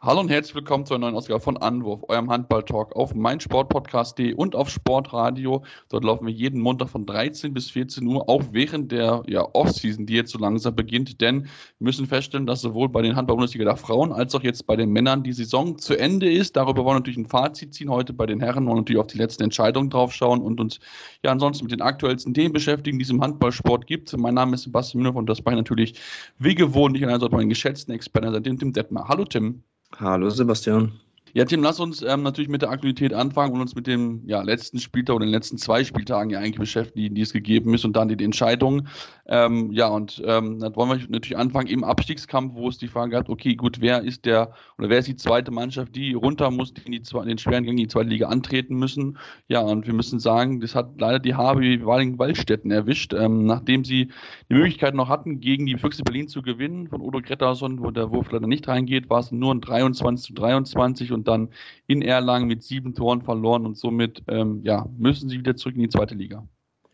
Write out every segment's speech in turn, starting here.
Hallo und herzlich willkommen zu einer neuen Ausgabe von Anwurf, eurem Handball-Talk auf meinsportpodcast.de und auf Sportradio. Dort laufen wir jeden Montag von 13 bis 14 Uhr, auch während der ja, Off-Season, die jetzt so langsam beginnt. Denn wir müssen feststellen, dass sowohl bei den Handball-Bundesliga der Frauen als auch jetzt bei den Männern die Saison zu Ende ist. Darüber wollen wir natürlich ein Fazit ziehen heute bei den Herren, wollen natürlich auf die letzten Entscheidungen draufschauen und uns ja ansonsten mit den aktuellsten Themen beschäftigen, die es im Handballsport gibt. Mein Name ist Sebastian Müller und das war natürlich wie gewohnt ich an einer meinen geschätzten Experten, den Tim Detmer. Hallo Tim. Hallo Sebastian. Ja, Tim, lass uns ähm, natürlich mit der Aktualität anfangen und uns mit dem ja, letzten Spieltag oder den letzten zwei Spieltagen ja eigentlich beschäftigen, die es gegeben ist und dann die, Entscheidungen. Ähm, ja, und ähm, dann wollen wir natürlich anfangen im Abstiegskampf, wo es die Frage gab, okay, gut, wer ist der oder wer ist die zweite Mannschaft, die runter muss, die in, die, in den schweren Gängen in die zweite Liga antreten müssen. Ja, und wir müssen sagen, das hat leider die HB Walling-Waldstätten erwischt, ähm, nachdem sie die Möglichkeit noch hatten, gegen die Füchse Berlin zu gewinnen von Udo Gretterson, wo der Wurf leider nicht reingeht, war es nur ein 23 zu 23 und dann in Erlangen mit sieben Toren verloren und somit ähm, ja, müssen sie wieder zurück in die zweite Liga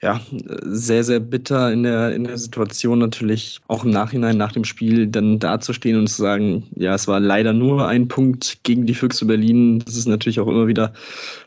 ja, sehr, sehr bitter in der, in der Situation natürlich auch im Nachhinein nach dem Spiel dann dazustehen und zu sagen, ja, es war leider nur ein Punkt gegen die Füchse Berlin. Das ist natürlich auch immer wieder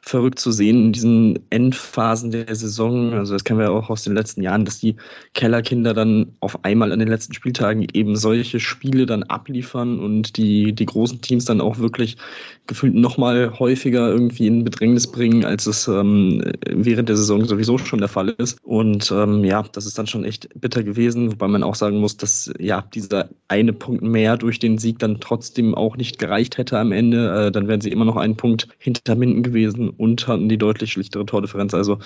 verrückt zu sehen in diesen Endphasen der Saison. Also das kennen wir auch aus den letzten Jahren, dass die Kellerkinder dann auf einmal an den letzten Spieltagen eben solche Spiele dann abliefern und die, die großen Teams dann auch wirklich gefühlt nochmal häufiger irgendwie in Bedrängnis bringen, als es ähm, während der Saison sowieso schon der Fall ist ist. Und ähm, ja, das ist dann schon echt bitter gewesen, wobei man auch sagen muss, dass ja dieser eine Punkt mehr durch den Sieg dann trotzdem auch nicht gereicht hätte am Ende. Äh, dann wären sie immer noch einen Punkt hinter Minden gewesen und hatten die deutlich schlichtere Tordifferenz. Also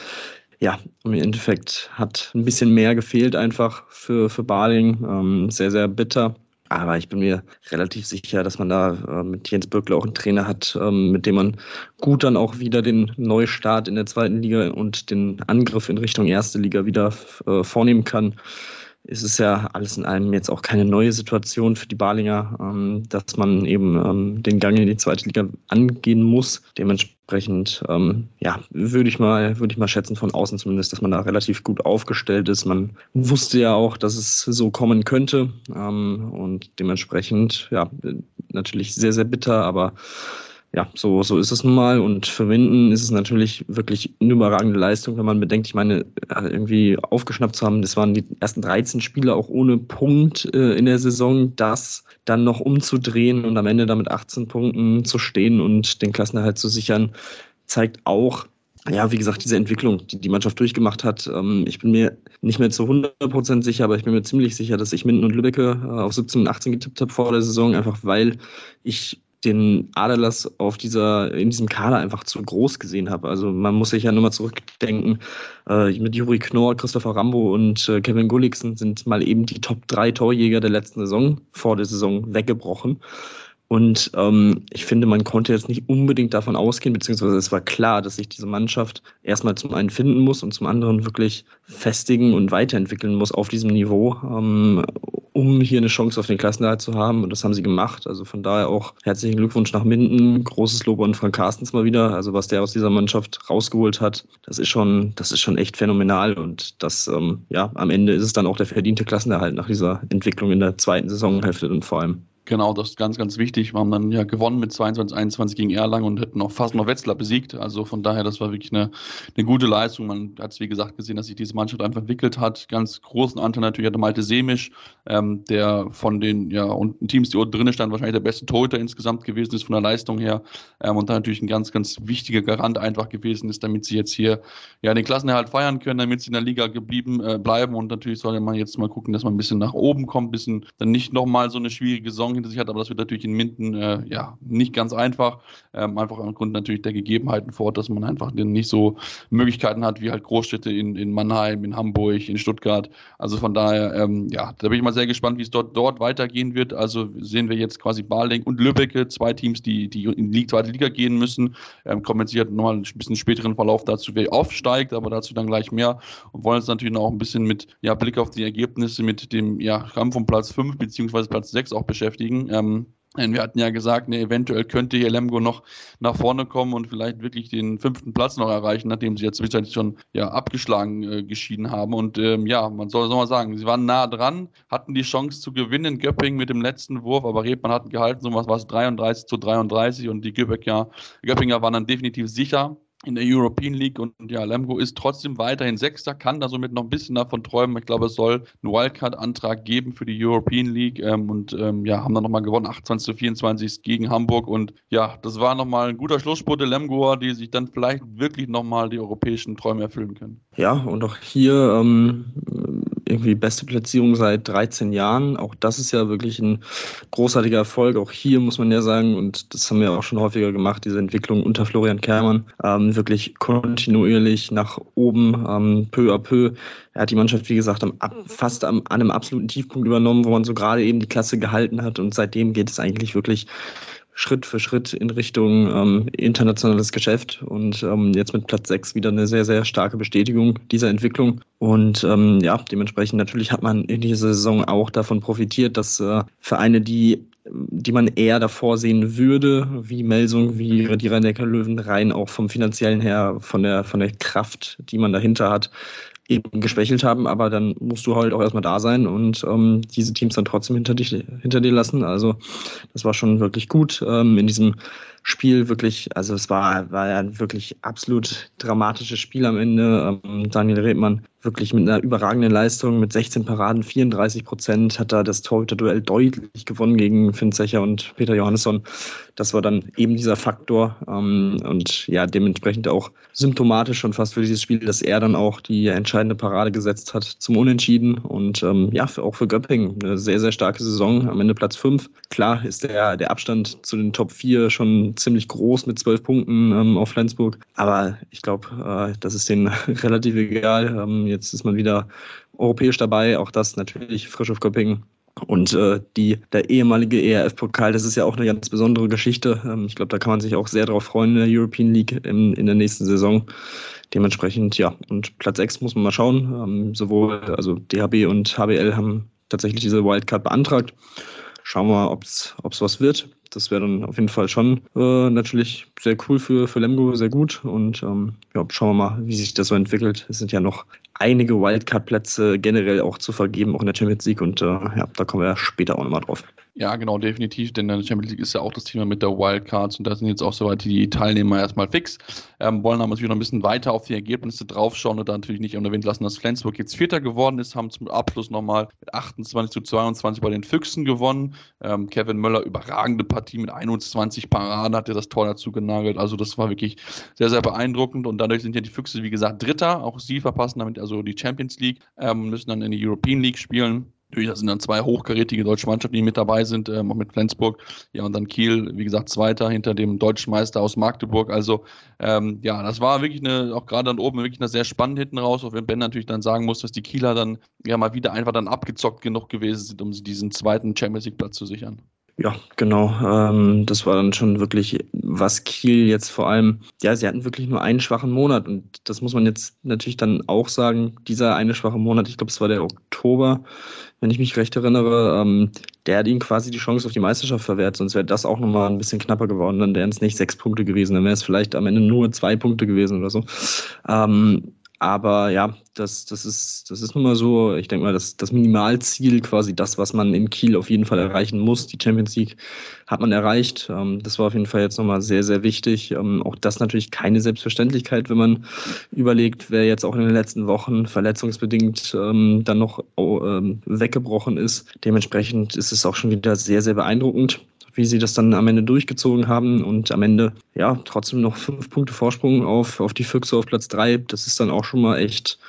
ja, im Endeffekt hat ein bisschen mehr gefehlt einfach für, für Baling. Ähm, sehr, sehr bitter. Aber ich bin mir relativ sicher, dass man da äh, mit Jens Böckler auch einen Trainer hat, ähm, mit dem man gut dann auch wieder den Neustart in der zweiten Liga und den Angriff in Richtung erste Liga wieder äh, vornehmen kann ist es ja alles in allem jetzt auch keine neue Situation für die Balinger, ähm, dass man eben ähm, den Gang in die zweite Liga angehen muss. Dementsprechend, ähm, ja, würde ich mal, würde ich mal schätzen von außen zumindest, dass man da relativ gut aufgestellt ist. Man wusste ja auch, dass es so kommen könnte ähm, und dementsprechend, ja, natürlich sehr, sehr bitter, aber ja, so, so ist es nun mal. Und für Minden ist es natürlich wirklich eine überragende Leistung, wenn man bedenkt, ich meine, äh, irgendwie aufgeschnappt zu haben, das waren die ersten 13 Spiele auch ohne Punkt äh, in der Saison, das dann noch umzudrehen und am Ende damit 18 Punkten zu stehen und den Klassenerhalt zu sichern, zeigt auch, ja, wie gesagt, diese Entwicklung, die die Mannschaft durchgemacht hat. Ähm, ich bin mir nicht mehr zu 100% sicher, aber ich bin mir ziemlich sicher, dass ich Minden und Lübbecke äh, auf 17 und 18 getippt habe vor der Saison, einfach weil ich den Adelas auf dieser, in diesem Kader einfach zu groß gesehen habe. Also man muss sich ja nur mal zurückdenken, äh, mit Juri Knorr, Christopher Rambo und äh, Kevin Gulliksen sind mal eben die Top 3 Torjäger der letzten Saison vor der Saison weggebrochen. Und ähm, ich finde, man konnte jetzt nicht unbedingt davon ausgehen, beziehungsweise es war klar, dass sich diese Mannschaft erstmal zum einen finden muss und zum anderen wirklich festigen und weiterentwickeln muss auf diesem Niveau, ähm, um hier eine Chance auf den Klassenerhalt zu haben. Und das haben sie gemacht. Also von daher auch herzlichen Glückwunsch nach Minden. Großes Lob an Frank Carstens mal wieder. Also was der aus dieser Mannschaft rausgeholt hat, das ist schon, das ist schon echt phänomenal. Und das, ähm, ja, am Ende ist es dann auch der verdiente Klassenerhalt nach dieser Entwicklung in der zweiten Saisonhälfte und vor allem. Genau, das ist ganz, ganz wichtig. Wir haben dann ja gewonnen mit 22, 21 gegen Erlangen und hätten auch fast noch Wetzlar besiegt. Also von daher, das war wirklich eine, eine gute Leistung. Man hat es, wie gesagt, gesehen, dass sich diese Mannschaft einfach entwickelt hat. Ganz großen Anteil natürlich hatte Malte Semisch, ähm, der von den ja, unten Teams, die unten drinnen standen, wahrscheinlich der beste Torhüter insgesamt gewesen ist von der Leistung her. Ähm, und dann natürlich ein ganz, ganz wichtiger Garant einfach gewesen ist, damit sie jetzt hier ja den Klassenerhalt feiern können, damit sie in der Liga geblieben äh, bleiben. Und natürlich sollte man jetzt mal gucken, dass man ein bisschen nach oben kommt, ein bisschen dann nicht nochmal so eine schwierige Saison hinter sich hat, aber das wird natürlich in Minden äh, ja nicht ganz einfach. Ähm, einfach aufgrund natürlich der Gegebenheiten vor Ort, dass man einfach nicht so Möglichkeiten hat wie halt Großstädte in, in Mannheim, in Hamburg, in Stuttgart. Also von daher, ähm, ja, da bin ich mal sehr gespannt, wie es dort, dort weitergehen wird. Also sehen wir jetzt quasi Baling und Lübbecke, zwei Teams, die, die in die zweite Liga gehen müssen. Ähm, kommen jetzt hier nochmal ein bisschen späteren Verlauf dazu, wer aufsteigt, aber dazu dann gleich mehr. Und wollen uns natürlich auch ein bisschen mit ja, Blick auf die Ergebnisse mit dem ja, Kampf um Platz 5 bzw. Platz 6 auch beschäftigen. Ähm, Denn wir hatten ja gesagt, ne, eventuell könnte hier Lemgo noch nach vorne kommen und vielleicht wirklich den fünften Platz noch erreichen, nachdem sie jetzt zwischenzeitlich schon ja, abgeschlagen äh, geschieden haben. Und ähm, ja, man soll, soll mal sagen, sie waren nah dran, hatten die Chance zu gewinnen, Göpping mit dem letzten Wurf, aber Redmann hat gehalten, so was war es 33 zu 33 und die Göppinger, Göppinger waren dann definitiv sicher in der European League und ja, Lemgo ist trotzdem weiterhin Sechster, kann da somit noch ein bisschen davon träumen. Ich glaube, es soll einen Wildcard-Antrag geben für die European League ähm, und ähm, ja, haben dann nochmal gewonnen, 28 zu 24 gegen Hamburg und ja, das war nochmal ein guter Schlussspurt der Lemgoer, die sich dann vielleicht wirklich nochmal die europäischen Träume erfüllen können. Ja, und auch hier ähm, irgendwie beste Platzierung seit 13 Jahren. Auch das ist ja wirklich ein großartiger Erfolg. Auch hier muss man ja sagen, und das haben wir auch schon häufiger gemacht, diese Entwicklung unter Florian Kermann, ähm, wirklich kontinuierlich nach oben, ähm, peu à peu. Er hat die Mannschaft, wie gesagt, am, fast am, an einem absoluten Tiefpunkt übernommen, wo man so gerade eben die Klasse gehalten hat. Und seitdem geht es eigentlich wirklich Schritt für Schritt in Richtung ähm, internationales Geschäft und ähm, jetzt mit Platz 6 wieder eine sehr, sehr starke Bestätigung dieser Entwicklung. Und ähm, ja, dementsprechend natürlich hat man in dieser Saison auch davon profitiert, dass äh, Vereine, die die man eher davor sehen würde, wie Melsung, wie die Rhein-Neckar-Löwen, rein auch vom finanziellen her, von der, von der Kraft, die man dahinter hat, eben geschwächelt haben, aber dann musst du halt auch erstmal da sein und ähm, diese Teams dann trotzdem hinter, dich, hinter dir lassen. Also das war schon wirklich gut. Ähm, in diesem Spiel wirklich, also es war, war ein wirklich absolut dramatisches Spiel am Ende. Ähm, Daniel Redmann wirklich mit einer überragenden Leistung, mit 16 Paraden, 34 Prozent, hat da das Torhüter-Duell deutlich gewonnen gegen Finn Zecher und Peter Johannesson. Das war dann eben dieser Faktor ähm, und ja, dementsprechend auch symptomatisch schon fast für dieses Spiel, dass er dann auch die entscheidende Parade gesetzt hat zum Unentschieden und ähm, ja, auch für Göpping eine sehr, sehr starke Saison, am Ende Platz 5. Klar ist der, der Abstand zu den Top 4 schon ziemlich groß mit 12 Punkten ähm, auf Flensburg, aber ich glaube, äh, das ist denen relativ egal. Ähm, Jetzt ist man wieder europäisch dabei, auch das natürlich frisch auf Göppingen. Und äh, die, der ehemalige ERF-Pokal, das ist ja auch eine ganz besondere Geschichte. Ähm, ich glaube, da kann man sich auch sehr darauf freuen in der European League in, in der nächsten Saison. Dementsprechend, ja, und Platz 6 muss man mal schauen. Ähm, sowohl, also DHB und HBL haben tatsächlich diese Wildcard beantragt. Schauen wir mal, ob es was wird. Das wäre dann auf jeden Fall schon äh, natürlich sehr cool für, für Lemgo, sehr gut. Und ähm, ja, schauen wir mal, wie sich das so entwickelt. Es sind ja noch einige Wildcard-Plätze generell auch zu vergeben, auch in der Champions League. Und äh, ja, da kommen wir ja später auch nochmal drauf. Ja, genau, definitiv, denn in der Champions League ist ja auch das Thema mit der Wildcards und da sind jetzt auch soweit die Teilnehmer erstmal fix. Ähm, wollen aber natürlich noch ein bisschen weiter auf die Ergebnisse draufschauen und da natürlich nicht unerwähnt lassen, dass Flensburg jetzt Vierter geworden ist, haben zum Abschluss nochmal mit 28 zu 22 bei den Füchsen gewonnen. Ähm, Kevin Möller, überragende Partie mit 21 Paraden, hat er das Tor dazu genagelt. Also das war wirklich sehr, sehr beeindruckend und dadurch sind ja die Füchse, wie gesagt, Dritter. Auch sie verpassen damit also die Champions League, ähm, müssen dann in die European League spielen. Natürlich, da sind dann zwei hochkarätige deutsche Mannschaften, die mit dabei sind, ähm, auch mit Flensburg. Ja, und dann Kiel, wie gesagt, Zweiter hinter dem deutschen Meister aus Magdeburg. Also, ähm, ja, das war wirklich eine, auch gerade dann oben, wirklich eine sehr spannend hinten raus, auch wenn Ben natürlich dann sagen muss, dass die Kieler dann ja mal wieder einfach dann abgezockt genug gewesen sind, um diesen zweiten Champions League-Platz zu sichern. Ja, genau. Ähm, das war dann schon wirklich, was Kiel jetzt vor allem, ja, sie hatten wirklich nur einen schwachen Monat und das muss man jetzt natürlich dann auch sagen, dieser eine schwache Monat, ich glaube, es war der Oktober, wenn ich mich recht erinnere, ähm, der hat ihnen quasi die Chance auf die Meisterschaft verwehrt, sonst wäre das auch nochmal ein bisschen knapper geworden, dann wären es nicht sechs Punkte gewesen, dann wäre es vielleicht am Ende nur zwei Punkte gewesen oder so. Ähm, aber ja, das, das, ist, das ist nun mal so. Ich denke mal, das, das Minimalziel, quasi das, was man in Kiel auf jeden Fall erreichen muss, die Champions League, hat man erreicht. Ähm, das war auf jeden Fall jetzt nochmal sehr, sehr wichtig. Ähm, auch das natürlich keine Selbstverständlichkeit, wenn man überlegt, wer jetzt auch in den letzten Wochen verletzungsbedingt ähm, dann noch weggebrochen ist. Dementsprechend ist es auch schon wieder sehr, sehr beeindruckend wie sie das dann am Ende durchgezogen haben und am Ende ja trotzdem noch fünf Punkte Vorsprung auf, auf die Füchse auf Platz drei. Das ist dann auch schon mal echt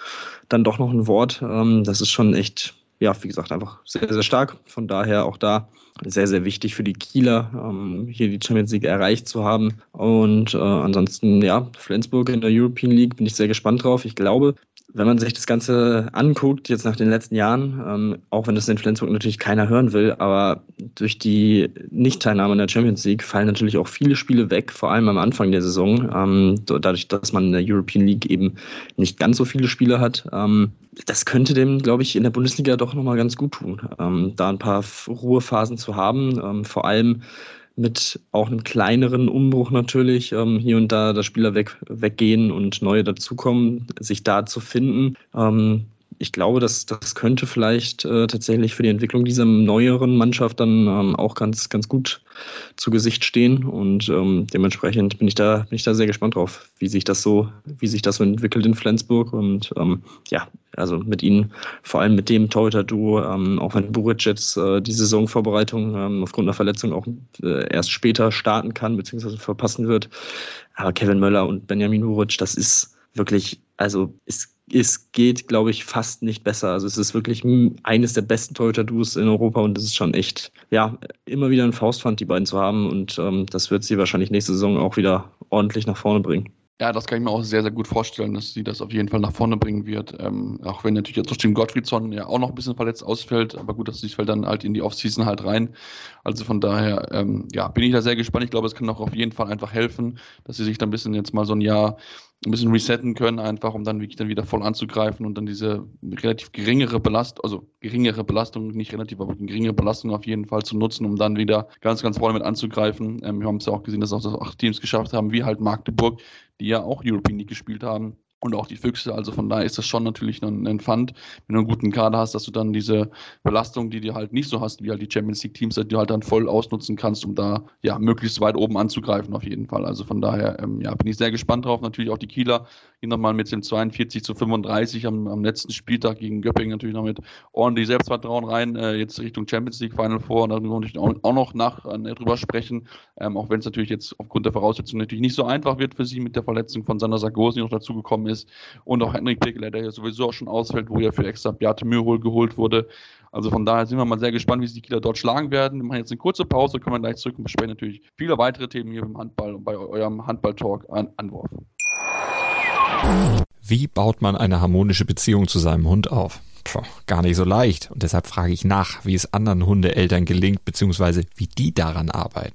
dann doch noch ein Wort. Ähm, das ist schon echt, ja, wie gesagt, einfach sehr, sehr stark. Von daher auch da sehr, sehr wichtig für die Kieler, ähm, hier die Champions League erreicht zu haben. Und äh, ansonsten, ja, Flensburg in der European League bin ich sehr gespannt drauf. Ich glaube, wenn man sich das Ganze anguckt, jetzt nach den letzten Jahren, ähm, auch wenn das in Flensburg natürlich keiner hören will, aber durch die Nichtteilnahme in der Champions League fallen natürlich auch viele Spiele weg, vor allem am Anfang der Saison, ähm, dadurch, dass man in der European League eben nicht ganz so viele Spiele hat. Ähm, das könnte dem, glaube ich, in der Bundesliga doch nochmal ganz gut tun, ähm, da ein paar Ruhephasen zu haben, ähm, vor allem mit auch einem kleineren Umbruch natürlich, ähm, hier und da der Spieler weg, weggehen und neue dazukommen, sich da zu finden. Ähm, ich glaube, dass das könnte vielleicht äh, tatsächlich für die Entwicklung dieser neueren Mannschaft dann ähm, auch ganz, ganz gut zu Gesicht stehen. Und ähm, dementsprechend bin ich da, bin ich da sehr gespannt drauf, wie sich das so, wie sich das so entwickelt in Flensburg. Und ähm, ja, also mit ihnen, vor allem mit dem Torhüter-Duo, ähm, auch wenn Buric jetzt äh, die Saisonvorbereitung ähm, aufgrund einer Verletzung auch äh, erst später starten kann, beziehungsweise verpassen wird. Aber Kevin Möller und Benjamin Buric, das ist wirklich, also es es geht, glaube ich, fast nicht besser. Also es ist wirklich eines der besten Torhüter-Duos in Europa und es ist schon echt, ja, immer wieder ein Faustpfand, die beiden zu haben und ähm, das wird sie wahrscheinlich nächste Saison auch wieder ordentlich nach vorne bringen. Ja, das kann ich mir auch sehr, sehr gut vorstellen, dass sie das auf jeden Fall nach vorne bringen wird. Ähm, auch wenn natürlich jetzt trotzdem Gottfriedson ja auch noch ein bisschen verletzt ausfällt, aber gut, das fällt dann halt in die Offseason halt rein. Also von daher, ähm, ja, bin ich da sehr gespannt. Ich glaube, es kann auch auf jeden Fall einfach helfen, dass sie sich da ein bisschen jetzt mal so ein Jahr ein bisschen resetten können, einfach um dann wirklich dann wieder voll anzugreifen und dann diese relativ geringere Belastung, also geringere Belastung, nicht relativ, aber geringere Belastung auf jeden Fall zu nutzen, um dann wieder ganz, ganz vorne mit anzugreifen. Ähm, wir haben es ja auch gesehen, dass auch das acht Teams geschafft haben, wie halt Magdeburg, die ja auch European League gespielt haben und auch die Füchse. Also von daher ist das schon natürlich ein, ein Pfand, wenn du einen guten Kader hast, dass du dann diese Belastung, die du halt nicht so hast, wie halt die Champions League Teams, die du halt dann voll ausnutzen kannst, um da ja möglichst weit oben anzugreifen auf jeden Fall. Also von daher ähm, ja, bin ich sehr gespannt drauf. Natürlich auch die Kieler, die nochmal mit dem 42 zu 35 am, am letzten Spieltag gegen Göppingen natürlich noch mit ordentlich Selbstvertrauen rein, äh, jetzt Richtung Champions League Final Four und da natürlich auch, auch noch nach äh, drüber sprechen, ähm, auch wenn es natürlich jetzt aufgrund der Voraussetzungen natürlich nicht so einfach wird für sie mit der Verletzung von Sander Sargosi noch dazugekommen ist und auch Henrik Pekeler, der ja sowieso auch schon ausfällt, wo ja für extra Beate Mürhol geholt wurde. Also von daher sind wir mal sehr gespannt, wie sich die Kieler dort schlagen werden. Wir machen jetzt eine kurze Pause, kommen gleich zurück und besprechen natürlich viele weitere Themen hier beim Handball und bei eurem Handball-Talk an Anwurf. Wie baut man eine harmonische Beziehung zu seinem Hund auf? Puh, gar nicht so leicht. Und deshalb frage ich nach, wie es anderen Hundeeltern gelingt, beziehungsweise wie die daran arbeiten.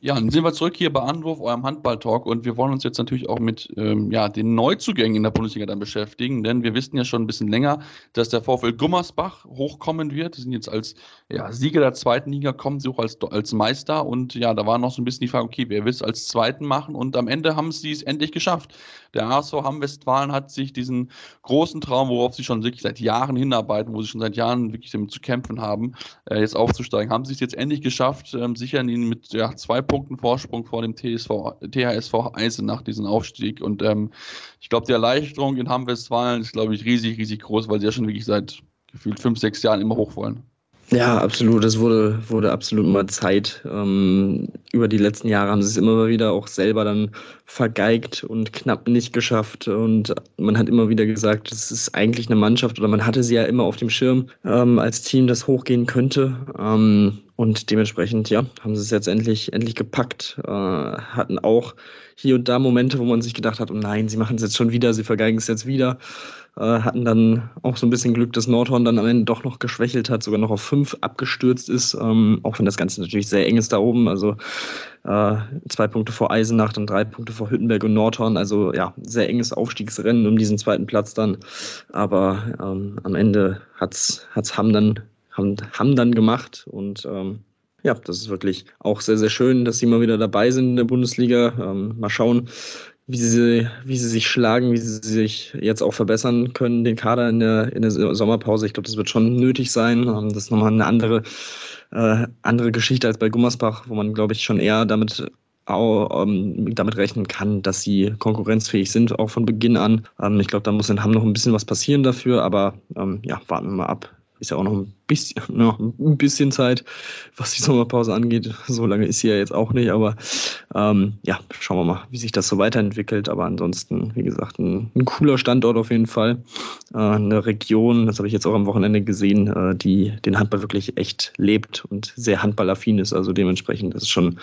Ja, dann sind wir zurück hier bei Anwurf, eurem Handball-Talk und wir wollen uns jetzt natürlich auch mit ähm, ja, den Neuzugängen in der Bundesliga dann beschäftigen, denn wir wissen ja schon ein bisschen länger, dass der VfL Gummersbach hochkommen wird. Sie sind jetzt als ja, Sieger der zweiten Liga, kommen sie auch als, als Meister und ja, da war noch so ein bisschen die Frage, okay, wer will es als Zweiten machen und am Ende haben sie es endlich geschafft. Der ASV Hamm-Westfalen hat sich diesen großen Traum, worauf sie schon wirklich seit Jahren hinarbeiten, wo sie schon seit Jahren wirklich damit zu kämpfen haben, äh, jetzt aufzusteigen, haben sie es jetzt endlich geschafft, ähm, sichern ihnen mit ja, zwei Punkten Vorsprung vor dem TSV, THSV Eisenach, diesen Aufstieg. Und ähm, ich glaube, die Erleichterung in Hamm-Westfalen ist, glaube ich, riesig, riesig groß, weil sie ja schon wirklich seit gefühlt fünf, sechs Jahren immer hoch wollen. Ja, absolut. Es wurde, wurde absolut mal Zeit. Ähm, über die letzten Jahre haben sie es immer wieder auch selber dann vergeigt und knapp nicht geschafft. Und man hat immer wieder gesagt, es ist eigentlich eine Mannschaft oder man hatte sie ja immer auf dem Schirm ähm, als Team, das hochgehen könnte. Ähm, und dementsprechend, ja, haben sie es jetzt endlich, endlich gepackt. Äh, hatten auch hier und da Momente, wo man sich gedacht hat, oh nein, sie machen es jetzt schon wieder, sie vergeigen es jetzt wieder. Äh, hatten dann auch so ein bisschen Glück, dass Nordhorn dann am Ende doch noch geschwächelt hat, sogar noch auf fünf abgestürzt ist, ähm, auch wenn das Ganze natürlich sehr eng ist da oben. Also äh, zwei Punkte vor Eisenach, dann drei Punkte vor Hüttenberg und Nordhorn. Also ja, sehr enges Aufstiegsrennen um diesen zweiten Platz dann. Aber ähm, am Ende hat's hat's Hamm dann haben, haben dann gemacht und ähm, ja, das ist wirklich auch sehr, sehr schön, dass sie mal wieder dabei sind in der Bundesliga. Ähm, mal schauen, wie sie, wie sie sich schlagen, wie sie sich jetzt auch verbessern können, den Kader in der, in der Sommerpause. Ich glaube, das wird schon nötig sein. Ähm, das ist nochmal eine andere, äh, andere Geschichte als bei Gummersbach, wo man, glaube ich, schon eher damit ähm, damit rechnen kann, dass sie konkurrenzfähig sind, auch von Beginn an. Ähm, ich glaube, da muss in Hamm noch ein bisschen was passieren dafür, aber ja, warten wir mal ab, ist ja auch noch ein bisschen, noch ein bisschen Zeit, was die Sommerpause angeht. So lange ist sie ja jetzt auch nicht, aber ähm, ja, schauen wir mal, wie sich das so weiterentwickelt. Aber ansonsten, wie gesagt, ein, ein cooler Standort auf jeden Fall. Äh, eine Region, das habe ich jetzt auch am Wochenende gesehen, äh, die den Handball wirklich echt lebt und sehr handballaffin ist. Also dementsprechend, ist schon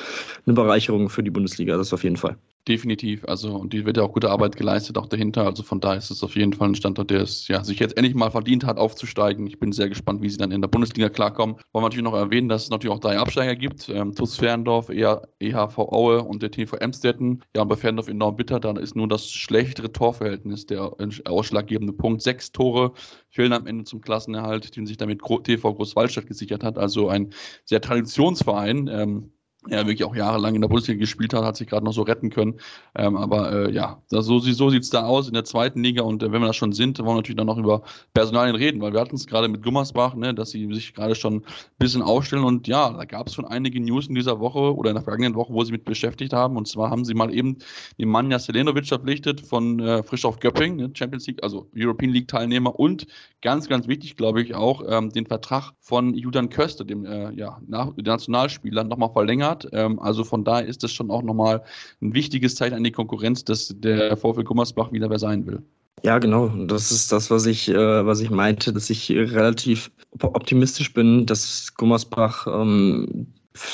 eine Bereicherung für die Bundesliga, das auf jeden Fall. Definitiv. Also, und die wird ja auch gute Arbeit geleistet, auch dahinter. Also von daher ist es auf jeden Fall ein Standort, der es ja, sich jetzt endlich mal verdient hat, aufzusteigen. Ich bin sehr gespannt, wie sie dann in der Bundesliga klarkommen. Wollen wir natürlich noch erwähnen, dass es natürlich auch drei Absteiger gibt. Ähm, TuS Ferndorf, EHV Aue und der TV Emstetten. Ja, und bei Ferndorf enorm bitter. Da ist nur das schlechtere Torverhältnis der ausschlaggebende Punkt. Sechs Tore fehlen am Ende zum Klassenerhalt, den sich damit TV Großwaldstadt gesichert hat. Also ein sehr Traditionsverein. Ähm, ja wirklich auch jahrelang in der Bundesliga gespielt hat, hat sich gerade noch so retten können. Ähm, aber äh, ja, das, so, so sieht es da aus in der zweiten Liga. Und äh, wenn wir das schon sind, wollen wir natürlich dann noch über Personalien reden, weil wir hatten es gerade mit Gummersbach, ne, dass sie sich gerade schon ein bisschen aufstellen. Und ja, da gab es schon einige News in dieser Woche oder in der vergangenen Woche, wo sie mit beschäftigt haben. Und zwar haben sie mal eben den Manja Selenovic verpflichtet von äh, Frischhoff Göpping, ne, Champions League, also European League Teilnehmer. Und ganz, ganz wichtig, glaube ich, auch ähm, den Vertrag von Julian Köster, dem äh, ja, Nationalspieler, nochmal verlängert hat. Ähm, also von daher ist das schon auch nochmal ein wichtiges Zeichen an die Konkurrenz, dass der VfL Gummersbach wieder wer sein will. Ja, genau. Das ist das, was ich, äh, was ich meinte, dass ich relativ optimistisch bin, dass Gummersbach ähm,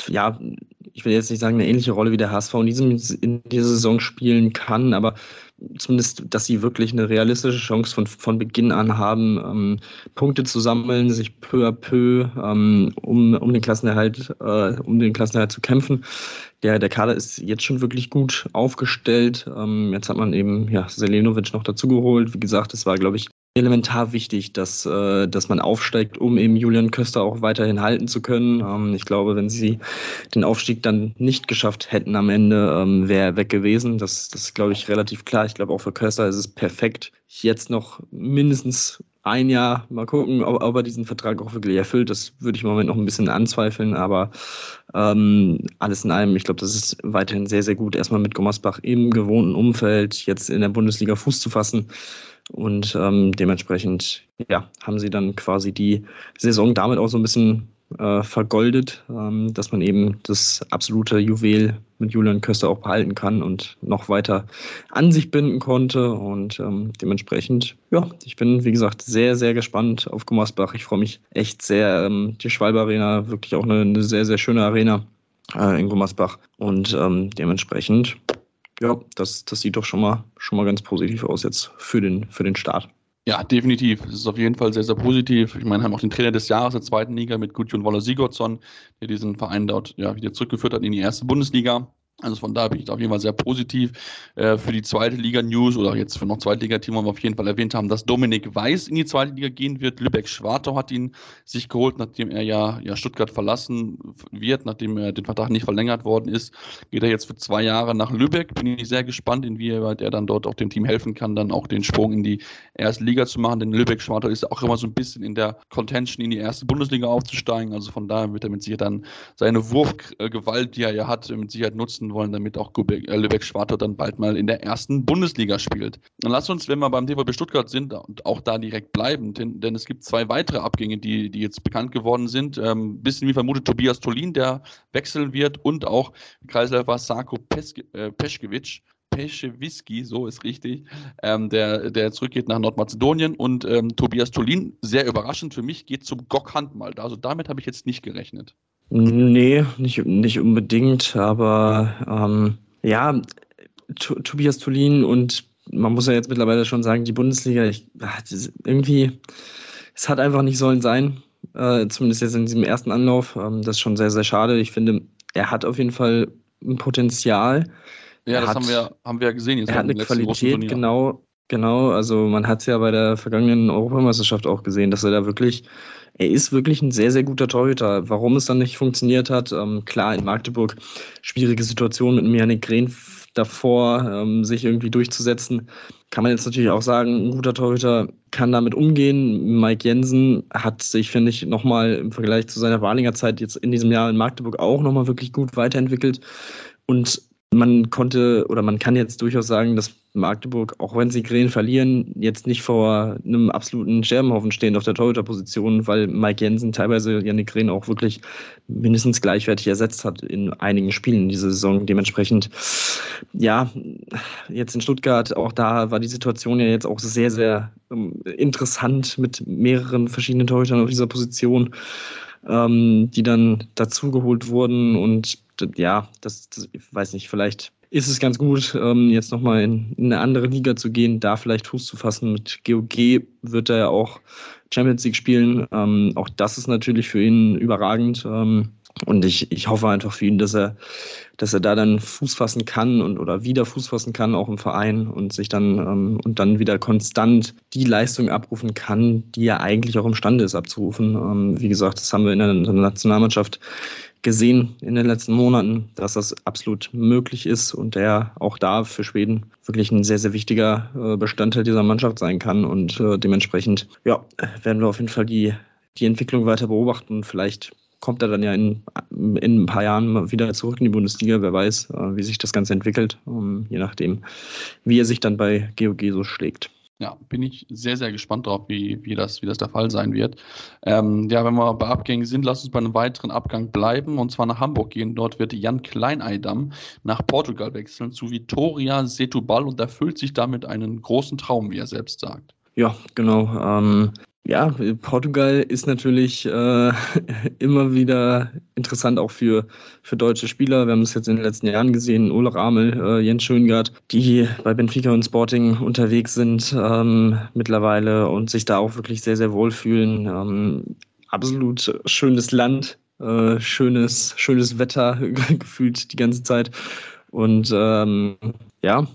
ja, ich will jetzt nicht sagen, eine ähnliche Rolle wie der HSV in, diesem, in dieser Saison spielen kann, aber zumindest, dass sie wirklich eine realistische Chance von, von Beginn an haben, ähm, Punkte zu sammeln, sich peu à peu ähm, um, um den Klassenerhalt, äh, um den Klassenerhalt zu kämpfen. Der, der Kader ist jetzt schon wirklich gut aufgestellt. Ähm, jetzt hat man eben ja, Selenovic noch dazugeholt. Wie gesagt, es war, glaube ich, elementar wichtig, dass, äh, dass man aufsteigt, um eben Julian Köster auch weiterhin halten zu können. Ähm, ich glaube, wenn sie den Aufstieg dann nicht geschafft hätten am Ende, ähm, wäre er weg gewesen. Das, das ist, glaube ich, relativ klar. Ich glaube, auch für Köster ist es perfekt, jetzt noch mindestens ein Jahr, mal gucken, ob, ob, er diesen Vertrag auch wirklich erfüllt. Das würde ich im Moment noch ein bisschen anzweifeln, aber ähm, alles in allem, ich glaube, das ist weiterhin sehr, sehr gut, erstmal mit Gommersbach im gewohnten Umfeld jetzt in der Bundesliga Fuß zu fassen. Und ähm, dementsprechend ja, haben sie dann quasi die Saison damit auch so ein bisschen äh, vergoldet, ähm, dass man eben das absolute Juwel mit Julian Köster auch behalten kann und noch weiter an sich binden konnte. Und ähm, dementsprechend, ja, ich bin, wie gesagt, sehr, sehr gespannt auf Gummersbach. Ich freue mich echt sehr. Ähm, die Schwalbe Arena, wirklich auch eine, eine sehr, sehr schöne Arena äh, in Gummersbach. Und ähm, dementsprechend ja, das, das sieht doch schon mal, schon mal ganz positiv aus jetzt für den, für den Start. Ja, definitiv. Es ist auf jeden Fall sehr, sehr positiv. Ich meine, haben auch den Trainer des Jahres der zweiten Liga mit Gudjon Woller Sigurdsson, der diesen Verein dort ja, wieder zurückgeführt hat in die erste Bundesliga. Also von da bin ich auf jeden Fall sehr positiv. Äh, für die zweite Liga News oder jetzt für noch Zweitliga-Team wollen wir auf jeden Fall erwähnt haben, dass Dominik Weiß in die zweite Liga gehen wird. Lübeck-Schwartau hat ihn sich geholt, nachdem er ja, ja Stuttgart verlassen wird, nachdem er den Vertrag nicht verlängert worden ist. Geht er jetzt für zwei Jahre nach Lübeck. Bin ich sehr gespannt, inwieweit er dann dort auch dem Team helfen kann, dann auch den Sprung in die erste Liga zu machen. Denn Lübeck-Schwartau ist auch immer so ein bisschen in der Contention in die erste Bundesliga aufzusteigen. Also von daher wird er mit Sicherheit dann seine Wurfgewalt, die er ja hat, mit Sicherheit nutzen wollen, damit auch äh, Lübeck-Schwartau dann bald mal in der ersten Bundesliga spielt. Dann lass uns, wenn wir beim TVB Stuttgart sind, auch da direkt bleiben, denn, denn es gibt zwei weitere Abgänge, die, die jetzt bekannt geworden sind. Ähm, bisschen wie vermutet Tobias Tolin, der wechseln wird und auch Kreisläufer Sarko Peske, äh, Peschkewitsch. Peschewiski, so ist richtig, ähm, der, der zurückgeht nach Nordmazedonien und ähm, Tobias Tolin, sehr überraschend für mich, geht zum GOK Handball. Also damit habe ich jetzt nicht gerechnet. Nee, nicht, nicht unbedingt, aber ähm, ja, Tobias Tulin und man muss ja jetzt mittlerweile schon sagen, die Bundesliga, ich, ach, irgendwie, es hat einfach nicht sollen sein, äh, zumindest jetzt in diesem ersten Anlauf. Ähm, das ist schon sehr, sehr schade. Ich finde, er hat auf jeden Fall ein Potenzial. Ja, er das hat, haben, wir, haben wir ja gesehen. Jetzt er hat eine Qualität, genau, genau. Also man hat es ja bei der vergangenen Europameisterschaft auch gesehen, dass er da wirklich er ist wirklich ein sehr, sehr guter Torhüter. Warum es dann nicht funktioniert hat, ähm, klar, in Magdeburg schwierige Situation mit Mianik Green davor, ähm, sich irgendwie durchzusetzen. Kann man jetzt natürlich auch sagen, ein guter Torhüter kann damit umgehen. Mike Jensen hat sich, finde ich, nochmal im Vergleich zu seiner Wahlinger Zeit jetzt in diesem Jahr in Magdeburg auch nochmal wirklich gut weiterentwickelt. Und man konnte oder man kann jetzt durchaus sagen, dass Magdeburg, auch wenn sie Gren verlieren, jetzt nicht vor einem absoluten Scherbenhaufen stehen auf der Torhüterposition, weil Mike Jensen teilweise Janik Gren auch wirklich mindestens gleichwertig ersetzt hat in einigen Spielen diese Saison. Dementsprechend, ja, jetzt in Stuttgart, auch da war die Situation ja jetzt auch sehr, sehr ähm, interessant mit mehreren verschiedenen Torhütern auf dieser Position, ähm, die dann dazugeholt wurden und ja, das, das, ich weiß nicht, vielleicht ist es ganz gut, ähm, jetzt nochmal in, in eine andere Liga zu gehen, da vielleicht Fuß zu fassen. Mit GOG wird er ja auch Champions League spielen. Ähm, auch das ist natürlich für ihn überragend. Ähm, und ich, ich hoffe einfach für ihn, dass er, dass er da dann Fuß fassen kann und oder wieder Fuß fassen kann, auch im Verein und sich dann ähm, und dann wieder konstant die Leistung abrufen kann, die er eigentlich auch imstande ist abzurufen. Ähm, wie gesagt, das haben wir in der, in der Nationalmannschaft gesehen in den letzten Monaten, dass das absolut möglich ist und der auch da für Schweden wirklich ein sehr, sehr wichtiger äh, Bestandteil dieser Mannschaft sein kann. Und äh, dementsprechend, ja, werden wir auf jeden Fall die, die Entwicklung weiter beobachten. Vielleicht kommt er dann ja in, in ein paar Jahren wieder zurück in die Bundesliga. Wer weiß, äh, wie sich das Ganze entwickelt, je nachdem, wie er sich dann bei GOG so schlägt. Ja, bin ich sehr, sehr gespannt drauf, wie, wie, das, wie das der Fall sein wird. Ähm, ja, wenn wir bei Abgängen sind, lass uns bei einem weiteren Abgang bleiben und zwar nach Hamburg gehen. Dort wird Jan Kleineidam nach Portugal wechseln zu Vitoria Setubal und erfüllt sich damit einen großen Traum, wie er selbst sagt. Ja, genau. Ähm, ja, Portugal ist natürlich äh, immer wieder interessant auch für, für deutsche Spieler. Wir haben es jetzt in den letzten Jahren gesehen, Ole Ramel, äh, Jens Schöngard, die bei Benfica und Sporting unterwegs sind ähm, mittlerweile und sich da auch wirklich sehr, sehr wohlfühlen. Ähm, absolut schönes Land, äh, schönes, schönes Wetter gefühlt die ganze Zeit. Und ähm, ja,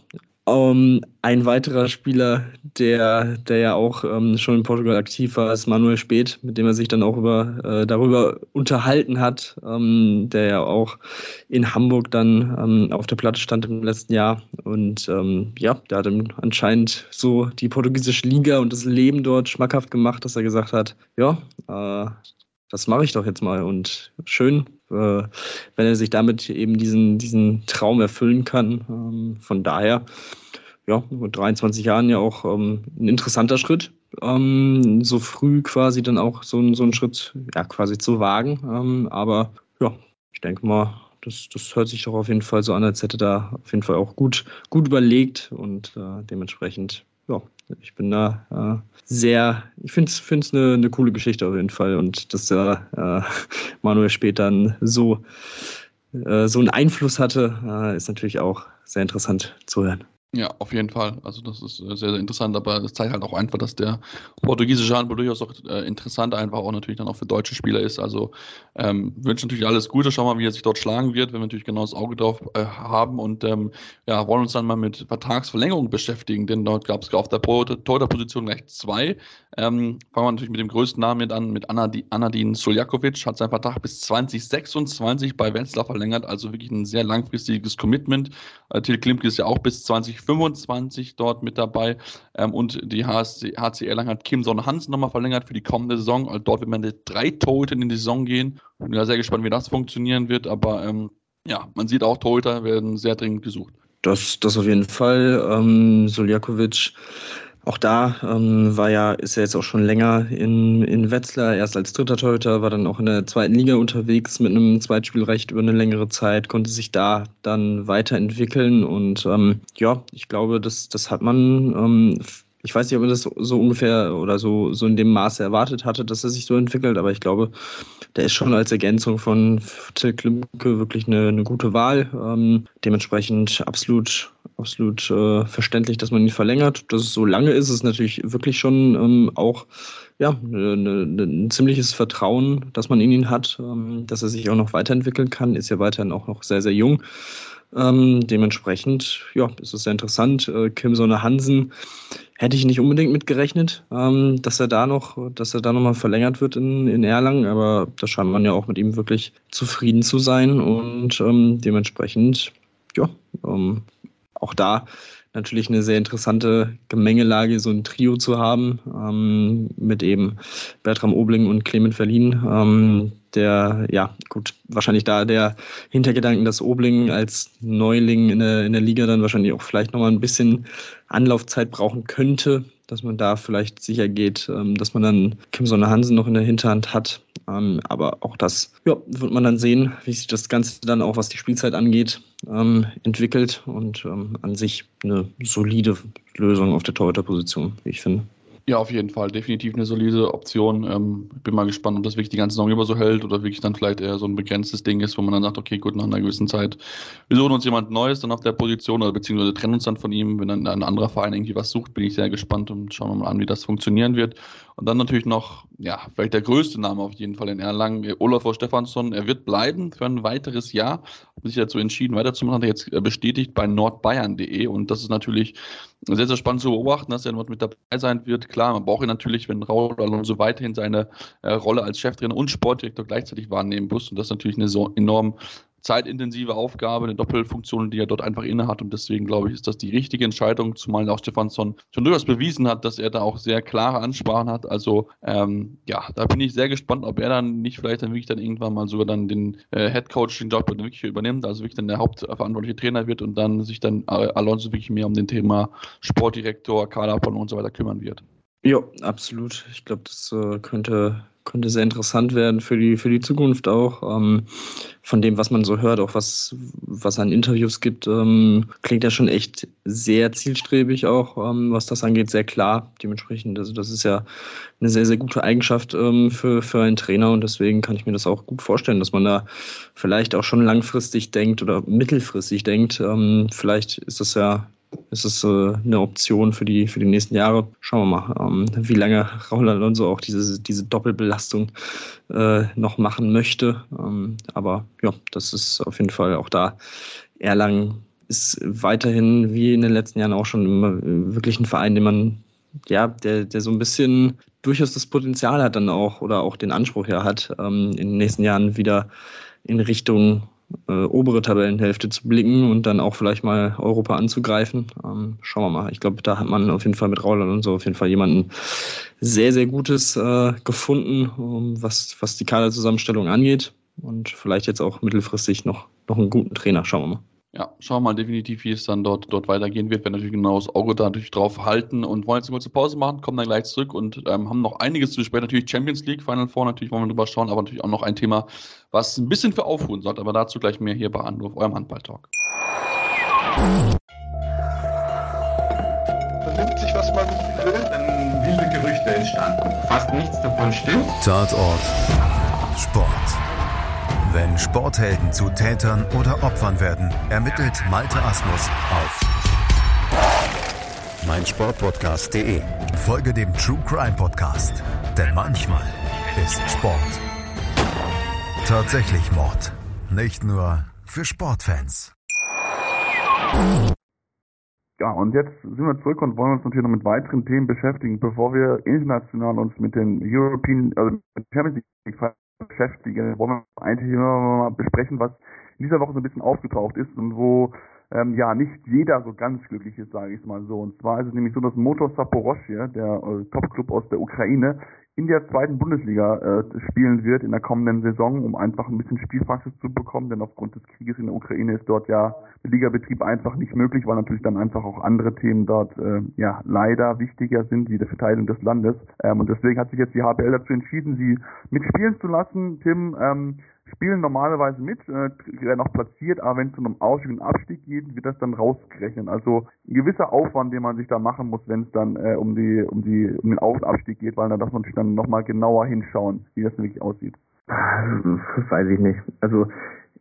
um, ein weiterer Spieler, der, der ja auch ähm, schon in Portugal aktiv war, ist Manuel Speth, mit dem er sich dann auch über, äh, darüber unterhalten hat, ähm, der ja auch in Hamburg dann ähm, auf der Platte stand im letzten Jahr. Und ähm, ja, der hat ihm anscheinend so die portugiesische Liga und das Leben dort schmackhaft gemacht, dass er gesagt hat, ja, äh, das mache ich doch jetzt mal. Und schön, äh, wenn er sich damit eben diesen, diesen Traum erfüllen kann. Ähm, von daher, ja, mit 23 Jahren ja auch ähm, ein interessanter Schritt. Ähm, so früh quasi dann auch so, so einen Schritt ja, quasi zu wagen. Ähm, aber ja, ich denke mal, das, das hört sich doch auf jeden Fall so an, als hätte da auf jeden Fall auch gut, gut überlegt und äh, dementsprechend, ich bin da äh, sehr, ich finde es eine, eine coole Geschichte auf jeden Fall und dass der äh, Manuel später so, äh, so einen Einfluss hatte, äh, ist natürlich auch sehr interessant zu hören. Ja, auf jeden Fall. Also das ist äh, sehr, sehr interessant, aber das zeigt halt auch einfach, dass der portugiesische Handball durchaus auch äh, interessant einfach auch natürlich dann auch für deutsche Spieler ist. Also ähm, wünsche natürlich alles Gute, schauen wir mal, wie er sich dort schlagen wird, wenn wir natürlich genau das Auge drauf äh, haben und ähm, ja, wollen uns dann mal mit Vertragsverlängerung beschäftigen, denn dort gab es auf der Torhüter-Position gleich zwei. Ähm, fangen wir natürlich mit dem größten Namen mit an, mit Anadin Soljakovic, hat seinen Vertrag bis 2026 bei Wetzlar verlängert, also wirklich ein sehr langfristiges Commitment. Äh, Till Klimke ist ja auch bis 2025 dort mit dabei ähm, und die HC, HC Erlangen hat Kim Son Hansen nochmal verlängert für die kommende Saison. Also dort wird man mit drei Torhütern in die Saison gehen. Bin ja sehr gespannt, wie das funktionieren wird, aber ähm, ja, man sieht auch, Torhüter werden sehr dringend gesucht. Das, das auf jeden Fall. Ähm, Soljakovic auch da ähm, war ja, ist er jetzt auch schon länger in, in Wetzlar, erst als dritter Torhüter, war dann auch in der zweiten Liga unterwegs mit einem Zweitspielrecht über eine längere Zeit, konnte sich da dann weiterentwickeln und ähm, ja, ich glaube, das, das hat man ähm, ich weiß nicht, ob man das so ungefähr oder so, so in dem Maße erwartet hatte, dass er sich so entwickelt, aber ich glaube, der ist schon als Ergänzung von Till Klimke wirklich eine, eine gute Wahl. Ähm, dementsprechend absolut, absolut äh, verständlich, dass man ihn verlängert. Dass es so lange ist, ist natürlich wirklich schon ähm, auch ja, eine, eine, ein ziemliches Vertrauen, dass man in ihn hat, ähm, dass er sich auch noch weiterentwickeln kann, ist ja weiterhin auch noch sehr, sehr jung. Ähm, dementsprechend, ja, ist es sehr interessant. Äh, Kim Sonne Hansen hätte ich nicht unbedingt mitgerechnet, ähm, dass er da noch, dass er da nochmal verlängert wird in, in Erlangen, aber da scheint man ja auch mit ihm wirklich zufrieden zu sein und ähm, dementsprechend, ja, ähm, auch da natürlich eine sehr interessante Gemengelage, so ein Trio zu haben, ähm, mit eben Bertram Obling und Clement Verlin. Ähm, der, ja, gut, wahrscheinlich da der Hintergedanken, dass Obling als Neuling in der, in der Liga dann wahrscheinlich auch vielleicht nochmal ein bisschen Anlaufzeit brauchen könnte, dass man da vielleicht sicher geht, ähm, dass man dann Kim Sonne Hansen noch in der Hinterhand hat. Ähm, aber auch das ja, wird man dann sehen, wie sich das Ganze dann auch, was die Spielzeit angeht, ähm, entwickelt und an sich eine solide Lösung auf der Torhüterposition, wie ich finde. Ja, auf jeden Fall. Definitiv eine solide Option. Ähm, bin mal gespannt, ob das wirklich die ganze Saison über so hält oder wirklich dann vielleicht eher so ein begrenztes Ding ist, wo man dann sagt, okay, gut, nach einer gewissen Zeit, wir suchen uns jemand Neues dann auf der Position oder beziehungsweise trennen uns dann von ihm. Wenn dann ein anderer Verein irgendwie was sucht, bin ich sehr gespannt und schauen wir mal an, wie das funktionieren wird. Und dann natürlich noch, ja, vielleicht der größte Name auf jeden Fall in Erlangen, Olaf Stefansson. Er wird bleiben für ein weiteres Jahr. Hat sich dazu entschieden, weiterzumachen, hat er jetzt bestätigt bei nordbayern.de und das ist natürlich sehr, sehr spannend zu beobachten, dass er dort mit dabei sein wird. Klar, man braucht ihn natürlich, wenn Raul Alonso weiterhin seine äh, Rolle als Cheftrainer und Sportdirektor gleichzeitig wahrnehmen muss. Und das ist natürlich eine so enorm zeitintensive Aufgabe, eine Doppelfunktion, die er dort einfach innehat. Und deswegen glaube ich, ist das die richtige Entscheidung, zumal auch Stefansson schon durchaus bewiesen hat, dass er da auch sehr klare Ansprachen hat. Also ähm, ja, da bin ich sehr gespannt, ob er dann nicht vielleicht dann wirklich dann irgendwann mal sogar dann den äh, Head Coach, den Job wirklich übernimmt, also wirklich dann der hauptverantwortliche Trainer wird und dann sich dann Alonso wirklich mehr um den Thema Sportdirektor, Kaderplan und so weiter kümmern wird. Ja, absolut. Ich glaube, das äh, könnte könnte sehr interessant werden für die, für die Zukunft auch. Ähm, von dem, was man so hört, auch was, was an Interviews gibt, ähm, klingt ja schon echt sehr zielstrebig auch, ähm, was das angeht, sehr klar. Dementsprechend, also das ist ja eine sehr, sehr gute Eigenschaft ähm, für, für einen Trainer und deswegen kann ich mir das auch gut vorstellen, dass man da vielleicht auch schon langfristig denkt oder mittelfristig denkt. Ähm, vielleicht ist das ja ist es äh, eine Option für die, für die nächsten Jahre. Schauen wir mal, ähm, wie lange Raul Alonso auch diese, diese Doppelbelastung äh, noch machen möchte. Ähm, aber ja, das ist auf jeden Fall auch da. Erlangen ist weiterhin, wie in den letzten Jahren auch schon, immer wirklich ein Verein, den man, ja, der, der so ein bisschen durchaus das Potenzial hat dann auch oder auch den Anspruch ja hat, ähm, in den nächsten Jahren wieder in Richtung äh, obere Tabellenhälfte zu blicken und dann auch vielleicht mal Europa anzugreifen. Ähm, schauen wir mal. Ich glaube, da hat man auf jeden Fall mit Rauland und so auf jeden Fall jemanden sehr, sehr Gutes äh, gefunden, um, was, was die Kaderzusammenstellung angeht. Und vielleicht jetzt auch mittelfristig noch, noch einen guten Trainer. Schauen wir mal. Ja, schauen wir mal definitiv, wie es dann dort, dort weitergehen wird. Wir werden natürlich genau das Auge da natürlich drauf halten und wollen jetzt eine kurze Pause machen, kommen dann gleich zurück und ähm, haben noch einiges zu besprechen. Natürlich Champions League, Final Four, natürlich wollen wir drüber schauen, aber natürlich auch noch ein Thema, was ein bisschen für Aufruhen sorgt. Aber dazu gleich mehr hier bei Anruf, eurem Handball-Talk. Vernimmt sich, was man will, dann wilde Gerüchte entstanden. Fast nichts davon stimmt. Tatort. Sport. Wenn Sporthelden zu Tätern oder Opfern werden, ermittelt Malte Asmus auf meinsportpodcast.de. Folge dem True Crime Podcast, denn manchmal ist Sport tatsächlich Mord. Nicht nur für Sportfans. Ja, und jetzt sind wir zurück und wollen uns natürlich noch mit weiteren Themen beschäftigen, bevor wir international uns mit den European, also mit Champions League beschäftige, wollen wir ein Thema mal besprechen, was in dieser Woche so ein bisschen aufgetaucht ist und wo ähm, ja nicht jeder so ganz glücklich ist, sage ich mal so. Und zwar ist es nämlich so, dass Motor Saporoschje, der äh, Topclub aus der Ukraine, in der zweiten Bundesliga äh, spielen wird in der kommenden Saison, um einfach ein bisschen Spielpraxis zu bekommen, denn aufgrund des Krieges in der Ukraine ist dort ja der Ligabetrieb einfach nicht möglich, weil natürlich dann einfach auch andere Themen dort äh, ja leider wichtiger sind, wie die Verteilung des Landes. Ähm, und deswegen hat sich jetzt die HBL dazu entschieden, sie mitspielen zu lassen. Tim, ähm, spielen normalerweise mit, äh, werden auch platziert, aber wenn es zu einem Aufstieg und Abstieg geht, wird das dann rausgerechnet. Also ein gewisser Aufwand, den man sich da machen muss, wenn es dann äh, um die um die um den Auf- und Abstieg geht, weil dann darf man sich dann nochmal genauer hinschauen, wie das wirklich aussieht. Das weiß ich nicht. Also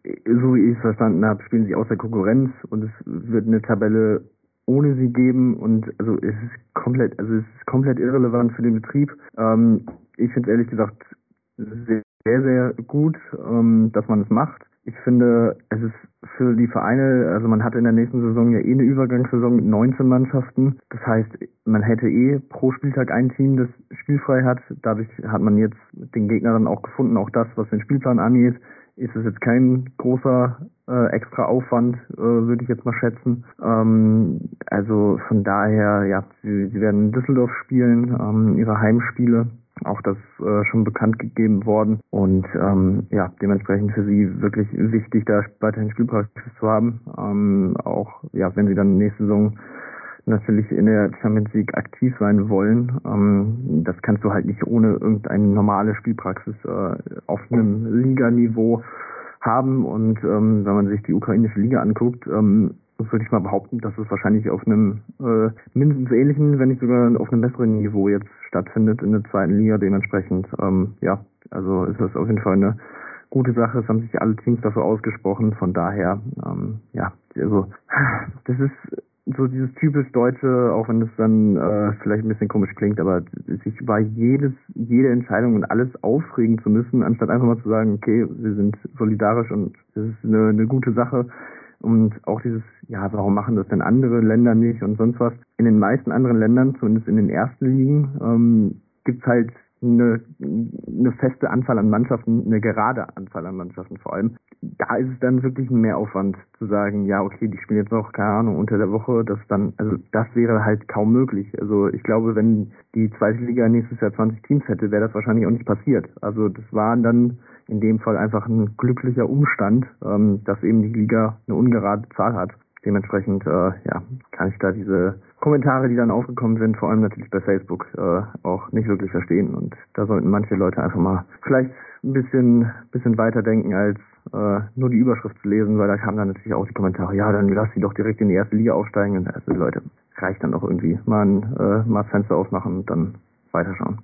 so wie ich es verstanden habe, spielen sie aus der Konkurrenz und es wird eine Tabelle ohne sie geben und also es ist komplett, also es ist komplett irrelevant für den Betrieb. Ähm, ich finde es ehrlich gesagt sehr sehr, sehr gut, ähm, dass man es macht. Ich finde, es ist für die Vereine, also man hatte in der nächsten Saison ja eh eine Übergangssaison mit 19 Mannschaften. Das heißt, man hätte eh pro Spieltag ein Team, das spielfrei hat. Dadurch hat man jetzt den Gegner dann auch gefunden, auch das, was den Spielplan angeht. Ist es jetzt kein großer äh, extra Aufwand, äh, würde ich jetzt mal schätzen. Ähm, also von daher, ja, sie, sie werden in Düsseldorf spielen, ähm, ihre Heimspiele auch das äh, schon bekannt gegeben worden und ähm, ja, dementsprechend für sie wirklich wichtig, da weiterhin Spielpraxis zu haben. Ähm, auch ja, wenn sie dann nächste Saison natürlich in der Champions League aktiv sein wollen. Ähm, das kannst du halt nicht ohne irgendeine normale Spielpraxis äh, auf einem Liganiveau haben. Und ähm, wenn man sich die ukrainische Liga anguckt, ähm, würde ich mal behaupten, dass es wahrscheinlich auf einem äh, mindestens ähnlichen, wenn nicht sogar auf einem besseren Niveau jetzt stattfindet in der zweiten Liga. Dementsprechend, ähm, ja, also ist das auf jeden Fall eine gute Sache. Es haben sich alle Teams dafür ausgesprochen. Von daher, ähm, ja, also das ist so dieses typisch Deutsche, auch wenn es dann äh, vielleicht ein bisschen komisch klingt, aber sich über jedes, jede Entscheidung und alles aufregen zu müssen, anstatt einfach mal zu sagen, okay, wir sind solidarisch und das ist eine, eine gute Sache. Und auch dieses, ja, warum machen das denn andere Länder nicht und sonst was. In den meisten anderen Ländern, zumindest in den ersten Ligen, ähm, gibt's halt eine, eine feste Anzahl an Mannschaften, eine gerade Anzahl an Mannschaften vor allem. Da ist es dann wirklich ein Mehraufwand zu sagen, ja, okay, die spielen jetzt noch, keine Ahnung, unter der Woche, das dann, also das wäre halt kaum möglich. Also ich glaube, wenn die zweite Liga nächstes Jahr 20 Teams hätte, wäre das wahrscheinlich auch nicht passiert. Also das waren dann in dem Fall einfach ein glücklicher Umstand, ähm, dass eben die Liga eine ungerade Zahl hat. Dementsprechend, äh, ja, kann ich da diese Kommentare, die dann aufgekommen sind, vor allem natürlich bei Facebook, äh, auch nicht wirklich verstehen. Und da sollten manche Leute einfach mal vielleicht ein bisschen, bisschen weiter denken, als äh, nur die Überschrift zu lesen, weil da kamen dann natürlich auch die Kommentare, ja, dann lass sie doch direkt in die erste Liga aufsteigen. Und also Leute, reicht dann doch irgendwie. Mal äh, mal Fenster aufmachen und dann weiterschauen.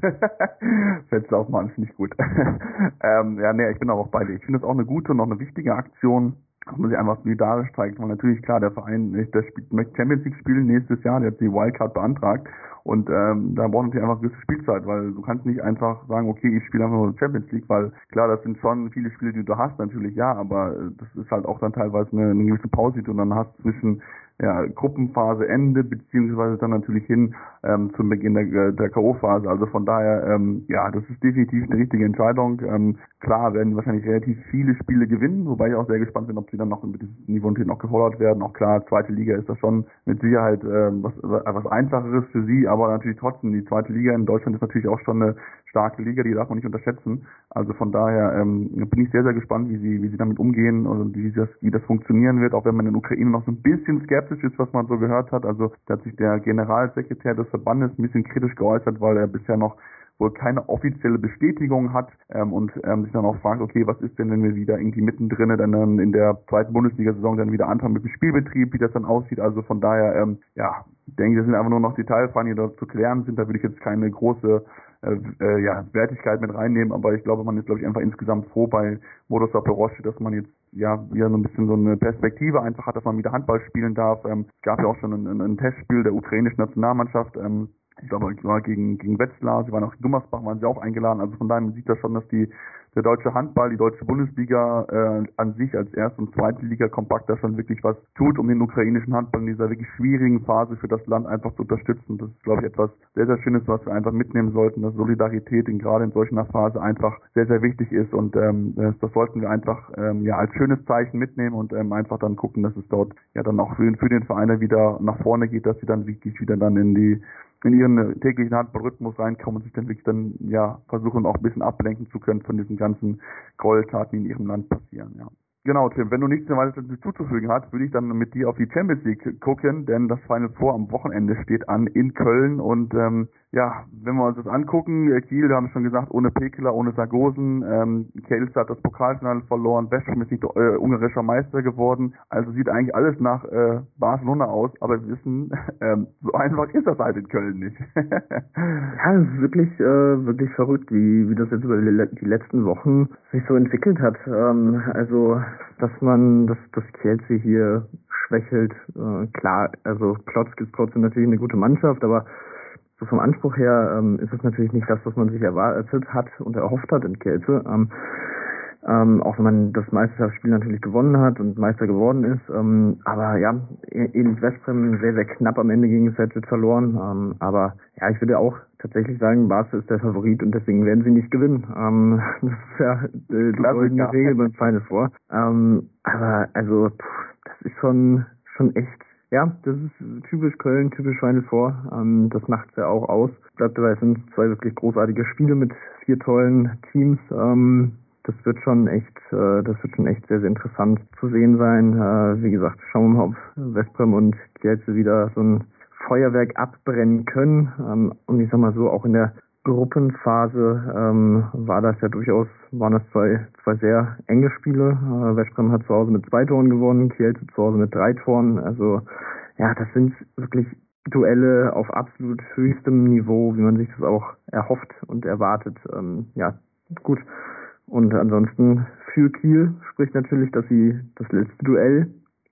Fenster aufmachen finde ich gut. ähm, ja, nee, ich bin auch bei dir. Ich finde das auch eine gute und auch eine wichtige Aktion dass man sich einfach solidarisch zeigt. Weil natürlich, klar, der Verein, der spielt, möchte Champions League spielen nächstes Jahr, der hat die Wildcard beantragt. Und ähm, da braucht natürlich einfach gewisse Spielzeit, weil du kannst nicht einfach sagen, okay, ich spiele einfach nur Champions League, weil klar, das sind schon viele Spiele, die du hast, natürlich ja, aber äh, das ist halt auch dann teilweise eine, eine gewisse Pause, die du dann hast zwischen ja, Gruppenphase Ende, beziehungsweise dann natürlich hin ähm, zum Beginn der, der K.O.-Phase. Also von daher, ähm, ja, das ist definitiv eine richtige Entscheidung. Ähm, klar werden wahrscheinlich relativ viele Spiele gewinnen, wobei ich auch sehr gespannt bin, ob sie dann noch mit diesem Niveau natürlich noch gefordert werden. Auch klar, zweite Liga ist das schon mit Sicherheit ähm, was, was Einfacheres für sie, aber natürlich trotzdem, die zweite Liga in Deutschland ist natürlich auch schon eine starke Liga, die darf man nicht unterschätzen. Also von daher ähm, bin ich sehr, sehr gespannt, wie sie, wie sie damit umgehen und wie das, wie das funktionieren wird, auch wenn man in der Ukraine noch so ein bisschen skeptisch ist, was man so gehört hat. Also da hat sich der Generalsekretär des Verbandes ein bisschen kritisch geäußert, weil er bisher noch wohl keine offizielle Bestätigung hat ähm, und ähm, sich dann auch fragt, okay, was ist denn, wenn wir wieder irgendwie mittendrin dann, dann in der zweiten Bundesliga-Saison dann wieder anfangen mit dem Spielbetrieb, wie das dann aussieht. Also von daher, ähm, ja, denke ich, das sind einfach nur noch Detailfragen, die da zu klären sind. Da würde ich jetzt keine große äh, äh, ja, Wertigkeit mit reinnehmen, aber ich glaube, man ist, glaube ich, einfach insgesamt froh bei Modus Zaporozhye, dass man jetzt ja wieder so ein bisschen so eine Perspektive einfach hat, dass man wieder Handball spielen darf. Ähm, es gab ja auch schon ein, ein Testspiel der ukrainischen Nationalmannschaft. Ähm, ich glaube, es war gegen, gegen Wetzlar, sie waren auch in Gummersbach, waren sie auch eingeladen. Also von daher sieht das schon, dass die der deutsche Handball, die deutsche Bundesliga äh, an sich als erste und zweite Liga kompakt da schon wirklich was tut, um den ukrainischen Handball in dieser wirklich schwierigen Phase für das Land einfach zu unterstützen. Das ist, glaube ich, etwas sehr, sehr Schönes, was wir einfach mitnehmen sollten, dass Solidarität in, gerade in solch einer Phase einfach sehr, sehr wichtig ist und ähm, das, das sollten wir einfach ähm, ja als schönes Zeichen mitnehmen und ähm, einfach dann gucken, dass es dort ja dann auch für, für den Verein wieder nach vorne geht, dass sie dann wirklich wieder dann in die in ihren täglichen Handballrhythmus reinkommen und sich dann wirklich dann ja versuchen auch ein bisschen ablenken zu können von diesen ganzen Gräueltaten, die in ihrem Land passieren. Ja. Genau, Tim, wenn du nichts mehr weiter zuzufügen hast, würde ich dann mit dir auf die Champions League gucken, denn das Final Four am Wochenende steht an in Köln und ähm, ja, wenn wir uns das angucken, äh, Kiel, da haben wir schon gesagt, ohne Pekela, ohne Sargosen, ähm, Kielce hat das Pokalfinale verloren, Westbrom ist nicht äh, ungarischer Meister geworden, also sieht eigentlich alles nach äh, Barcelona aus, aber wir wissen, ähm, so einfach ist das halt in Köln nicht. ja, es ist wirklich, äh, wirklich verrückt, wie, wie das jetzt über die letzten Wochen sich so entwickelt hat. Ähm, also, dass man, dass das Kielce hier schwächelt, äh, klar, also Klotzk ist trotzdem natürlich eine gute Mannschaft, aber so vom Anspruch her ähm, ist es natürlich nicht das, was man sich erwartet hat und erhofft hat in Kielce. Ähm, ähm, auch wenn man das Meisterschaftsspiel natürlich gewonnen hat und Meister geworden ist. Ähm, aber ja, ähnlich Westbrem sehr, sehr knapp am Ende gegen Celtic verloren. Ähm, aber ja, ich würde auch tatsächlich sagen, Barca ist der Favorit und deswegen werden sie nicht gewinnen. Ähm, das ist ja äh, die goldene Regel beim Final Four. Ähm, aber also, pff, das ist schon, schon echt Ja, das ist typisch Köln, typisch Final Four. Ähm, das macht's ja auch aus. Bleibt dabei, es sind zwei wirklich großartige Spiele mit vier tollen Teams. Ähm, das wird schon echt, äh, das wird schon echt sehr, sehr interessant zu sehen sein. Äh, wie gesagt, schauen wir mal, ob Westbrem und Kielce wieder so ein Feuerwerk abbrennen können. Ähm, und ich sag mal so, auch in der Gruppenphase ähm, war das ja durchaus, waren das zwei, zwei sehr enge Spiele. Äh, Westbrem hat zu Hause mit zwei Toren gewonnen, Kielce zu Hause mit drei Toren. Also ja, das sind wirklich Duelle auf absolut höchstem Niveau, wie man sich das auch erhofft und erwartet. Ähm, ja, gut. Und ansonsten für Kiel spricht natürlich, dass sie das letzte Duell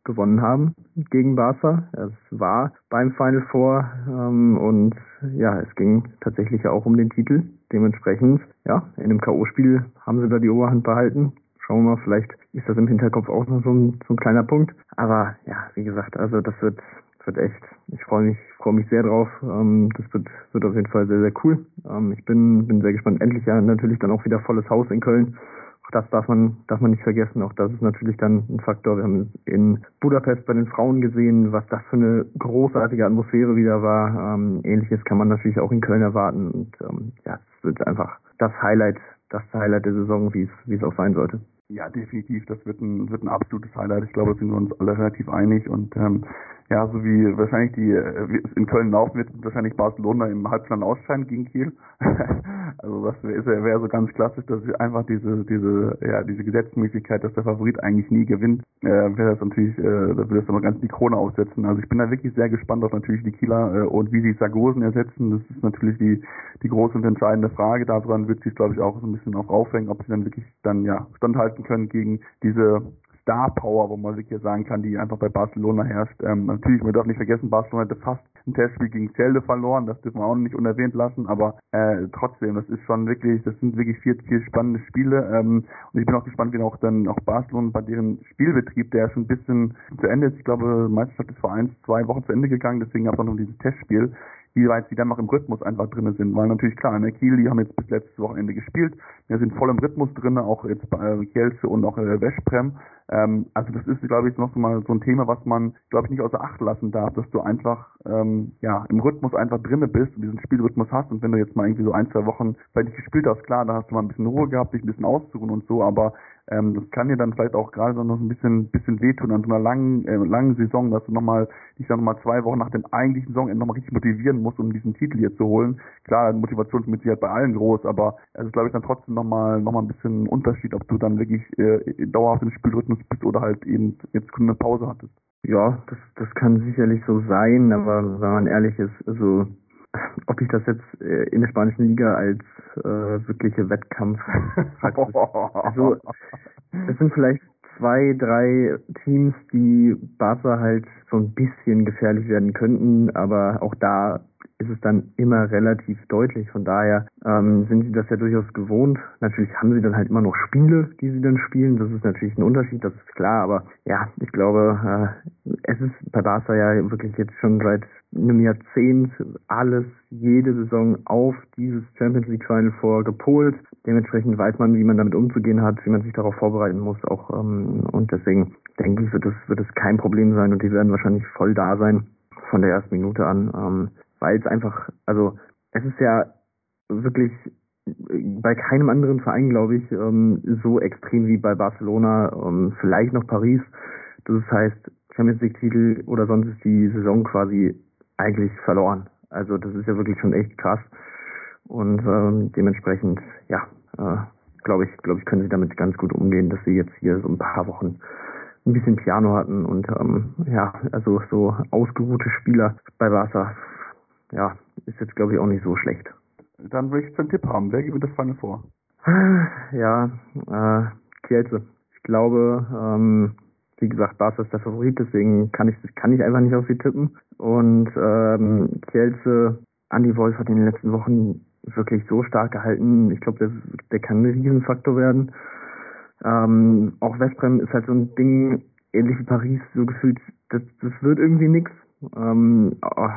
gewonnen haben gegen Barca. Es war beim Final Four ähm, und ja, es ging tatsächlich auch um den Titel. Dementsprechend, ja, in einem K.O.-Spiel haben sie da die Oberhand behalten. Schauen wir mal, vielleicht ist das im Hinterkopf auch noch so ein, so ein kleiner Punkt. Aber ja, wie gesagt, also das wird wird echt, ich freue mich, freue mich sehr drauf. Ähm, das wird, wird auf jeden Fall sehr, sehr cool. Ähm, ich bin, bin sehr gespannt. Endlich ja natürlich dann auch wieder volles Haus in Köln. Auch das darf man, darf man nicht vergessen. Auch das ist natürlich dann ein Faktor. Wir haben in Budapest bei den Frauen gesehen, was das für eine großartige Atmosphäre wieder war. Ähm, Ähnliches kann man natürlich auch in Köln erwarten. Und ähm, ja, es wird einfach das Highlight, das Highlight der Saison, wie es, wie es auch sein sollte. Ja, definitiv. Das wird ein, wird ein absolutes Highlight. Ich glaube, da sind wir uns alle relativ einig. Und ähm, ja, so wie wahrscheinlich die äh, in Köln laufen wird, wahrscheinlich Barcelona im Halbfinale ausscheiden gegen Kiel. also das wäre wär so ganz klassisch, dass einfach diese diese ja diese Gesetzmäßigkeit, dass der Favorit eigentlich nie gewinnt, äh, wäre das natürlich, äh, da würde das aber ganz die Krone aufsetzen. Also ich bin da wirklich sehr gespannt auf natürlich die Kieler äh, und wie sie Sargosen ersetzen. Das ist natürlich die die große und entscheidende Frage. Daran wird sich glaube ich auch so ein bisschen auch aufhängen, ob sie dann wirklich dann ja standhalten können gegen diese Star Power, wo man wirklich sagen kann, die einfach bei Barcelona herrscht. Ähm, natürlich, man darf nicht vergessen, Barcelona hatte fast ein Testspiel gegen Zelde verloren, das dürfen wir auch nicht unerwähnt lassen, aber äh, trotzdem, das ist schon wirklich, das sind wirklich vier, vier spannende Spiele ähm, und ich bin auch gespannt, wie auch dann auch Barcelona bei deren Spielbetrieb, der schon ein bisschen zu Ende ist, ich glaube, Meisterschaft ist vor eins, zwei Wochen zu Ende gegangen, deswegen gab es auch noch dieses Testspiel, wie weit sie dann noch im Rhythmus einfach drin sind. Weil natürlich klar, in der Kiel, die haben jetzt bis letztes Wochenende gespielt, wir sind voll im Rhythmus drin, auch jetzt bei äh, Kielce und auch äh, Westprem. Ähm, also das ist, glaube ich, noch mal so ein Thema, was man, glaube ich, nicht außer Acht lassen darf, dass du einfach ähm, ja im Rhythmus einfach drinne bist und diesen Spielrhythmus hast. Und wenn du jetzt mal irgendwie so ein, zwei Wochen bei dich gespielt hast, klar, da hast du mal ein bisschen Ruhe gehabt, dich ein bisschen auszuruhen und so, aber ähm, das kann dir dann vielleicht auch gerade so noch ein bisschen, bisschen wehtun an so einer langen, äh, langen Saison, dass du nochmal, dich dann nochmal zwei Wochen nach dem eigentlichen Saisonende nochmal richtig motivieren musst, um diesen Titel hier zu holen. Klar, Motivation ist mit Sicherheit bei allen groß, aber es ist, glaube ich, dann trotzdem nochmal, nochmal ein bisschen ein Unterschied, ob du dann wirklich äh, dauerhaft im Spielrhythmus bist oder halt eben jetzt eine Pause hattest. Ja, das, das kann sicherlich so sein, aber wenn man ehrlich ist, also ob ich das jetzt äh, in der spanischen Liga als äh, wirkliche Wettkampf also es sind vielleicht zwei, drei Teams, die Barca halt so ein bisschen gefährlich werden könnten, aber auch da ist es dann immer relativ deutlich. Von daher ähm, sind sie das ja durchaus gewohnt. Natürlich haben sie dann halt immer noch Spiele, die sie dann spielen. Das ist natürlich ein Unterschied, das ist klar. Aber ja, ich glaube, äh, es ist bei Barca ja wirklich jetzt schon seit einem Jahrzehnt alles, jede Saison auf dieses Champions League Final vor gepolt. Dementsprechend weiß man, wie man damit umzugehen hat, wie man sich darauf vorbereiten muss auch. Ähm, und deswegen denke ich, wird es, wird kein Problem sein und die werden wahrscheinlich voll da sein von der ersten Minute an. Ähm, weil es einfach, also es ist ja wirklich bei keinem anderen Verein, glaube ich, ähm, so extrem wie bei Barcelona, ähm, vielleicht noch Paris. Das heißt, Champions League-Titel oder sonst ist die Saison quasi eigentlich verloren. Also das ist ja wirklich schon echt krass. Und ähm, dementsprechend, ja, äh, glaube ich, glaube ich, können sie damit ganz gut umgehen, dass sie jetzt hier so ein paar Wochen ein bisschen Piano hatten und ähm, ja, also so ausgeruhte Spieler bei Barca ja, ist jetzt glaube ich auch nicht so schlecht. Dann will ich einen Tipp haben. Wer gibt das Final vor? Ja, äh, Kielce. Ich glaube, ähm, wie gesagt, Barca ist der Favorit, deswegen kann ich kann ich einfach nicht auf sie tippen. Und ähm, Kielce, Andy Wolf hat in den letzten Wochen wirklich so stark gehalten. Ich glaube, der, der kann ein Riesenfaktor werden. Ähm, auch Westbrem ist halt so ein Ding, ähnlich wie Paris, so gefühlt, das, das wird irgendwie nichts. Ähm, oh,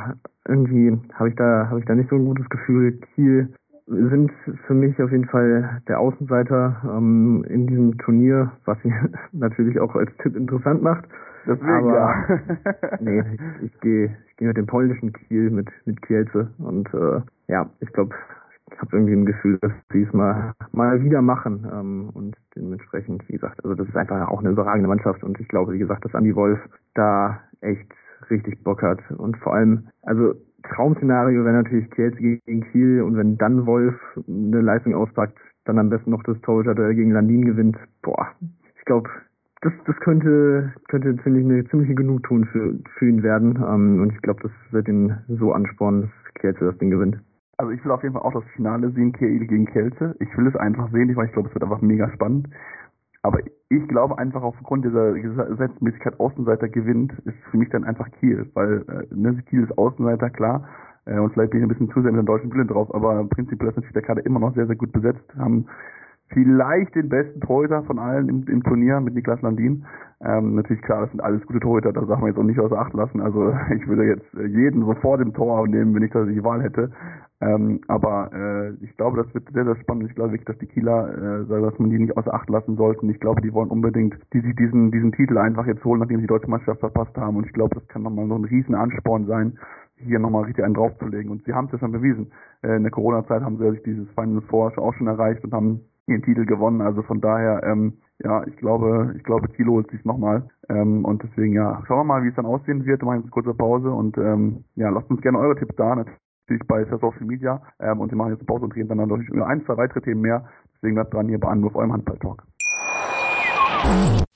irgendwie habe ich da habe ich da nicht so ein gutes Gefühl. Kiel sind für mich auf jeden Fall der Außenseiter ähm, in diesem Turnier, was sie natürlich auch als Tipp interessant macht. Deswegen, Aber, ja. nee, ich, ich gehe ich geh mit dem polnischen Kiel, mit, mit Kielce. Und äh, ja, ich glaube, ich habe irgendwie ein Gefühl, dass sie es mal, mal wieder machen. Ähm, und dementsprechend, wie gesagt, also das ist einfach auch eine überragende Mannschaft. Und ich glaube, wie gesagt, dass Andi Wolf da echt richtig Bock hat. Und vor allem, also Traum-Szenario wäre natürlich Kielce gegen Kiel und wenn dann Wolf eine Leistung auspackt, dann am besten noch das Torhüter gegen Landin gewinnt. Boah, ich glaube, das, das könnte, könnte ziemlich eine ziemliche Genugtuung für, für ihn werden. Ähm, und ich glaube, das wird ihn so anspornen, dass Kielce das Ding gewinnt. Also ich will auf jeden Fall auch das Finale sehen, Kiel gegen Kelce. Ich will es einfach sehen, weil ich glaube, es wird einfach mega spannend. Aber ich glaube einfach aufgrund dieser Gesetzmäßigkeit Außenseiter gewinnt, ist für mich dann einfach Kiel. Weil äh, ne, Kiel ist Außenseiter, klar. Äh, und vielleicht bin ich ein bisschen zu sehr mit den deutschen Brille drauf, aber prinzipiell ist natürlich der Kader immer noch sehr, sehr gut besetzt. Haben vielleicht den besten Torhüter von allen im, im Turnier mit Niklas Landin. Ähm, natürlich klar, das sind alles gute Torhüter, da darf man jetzt auch nicht außer Acht lassen. Also ich würde jetzt jeden sofort im Tor nehmen, wenn ich da die Wahl hätte. Ähm, aber äh, ich glaube, das wird sehr, sehr spannend. Ich glaube wirklich, dass die Kieler, äh, dass man die nicht außer Acht lassen sollten. Ich glaube, die wollen unbedingt die sich diesen, diesen Titel einfach jetzt holen, nachdem sie die deutsche Meisterschaft verpasst haben. Und ich glaube, das kann nochmal so ein riesen Ansporn sein, hier nochmal richtig einen draufzulegen. Und sie haben es ja schon bewiesen. Äh, in der Corona-Zeit haben sie ja sich dieses Final Four auch schon erreicht und haben ihren Titel gewonnen. Also von daher, ähm, ja, ich glaube, ich glaube, Kilo holt sich nochmal. Ähm, und deswegen, ja, schauen wir mal, wie es dann aussehen wird. Wir machen jetzt eine kurze Pause und ähm, ja, lasst uns gerne eure Tipps da. Natürlich bei Social Media. Ähm, und wir machen jetzt eine Pause und reden dann natürlich über ein, zwei weitere Themen mehr. Deswegen bleibt dran hier bei Anruf eurem Handball-Talk.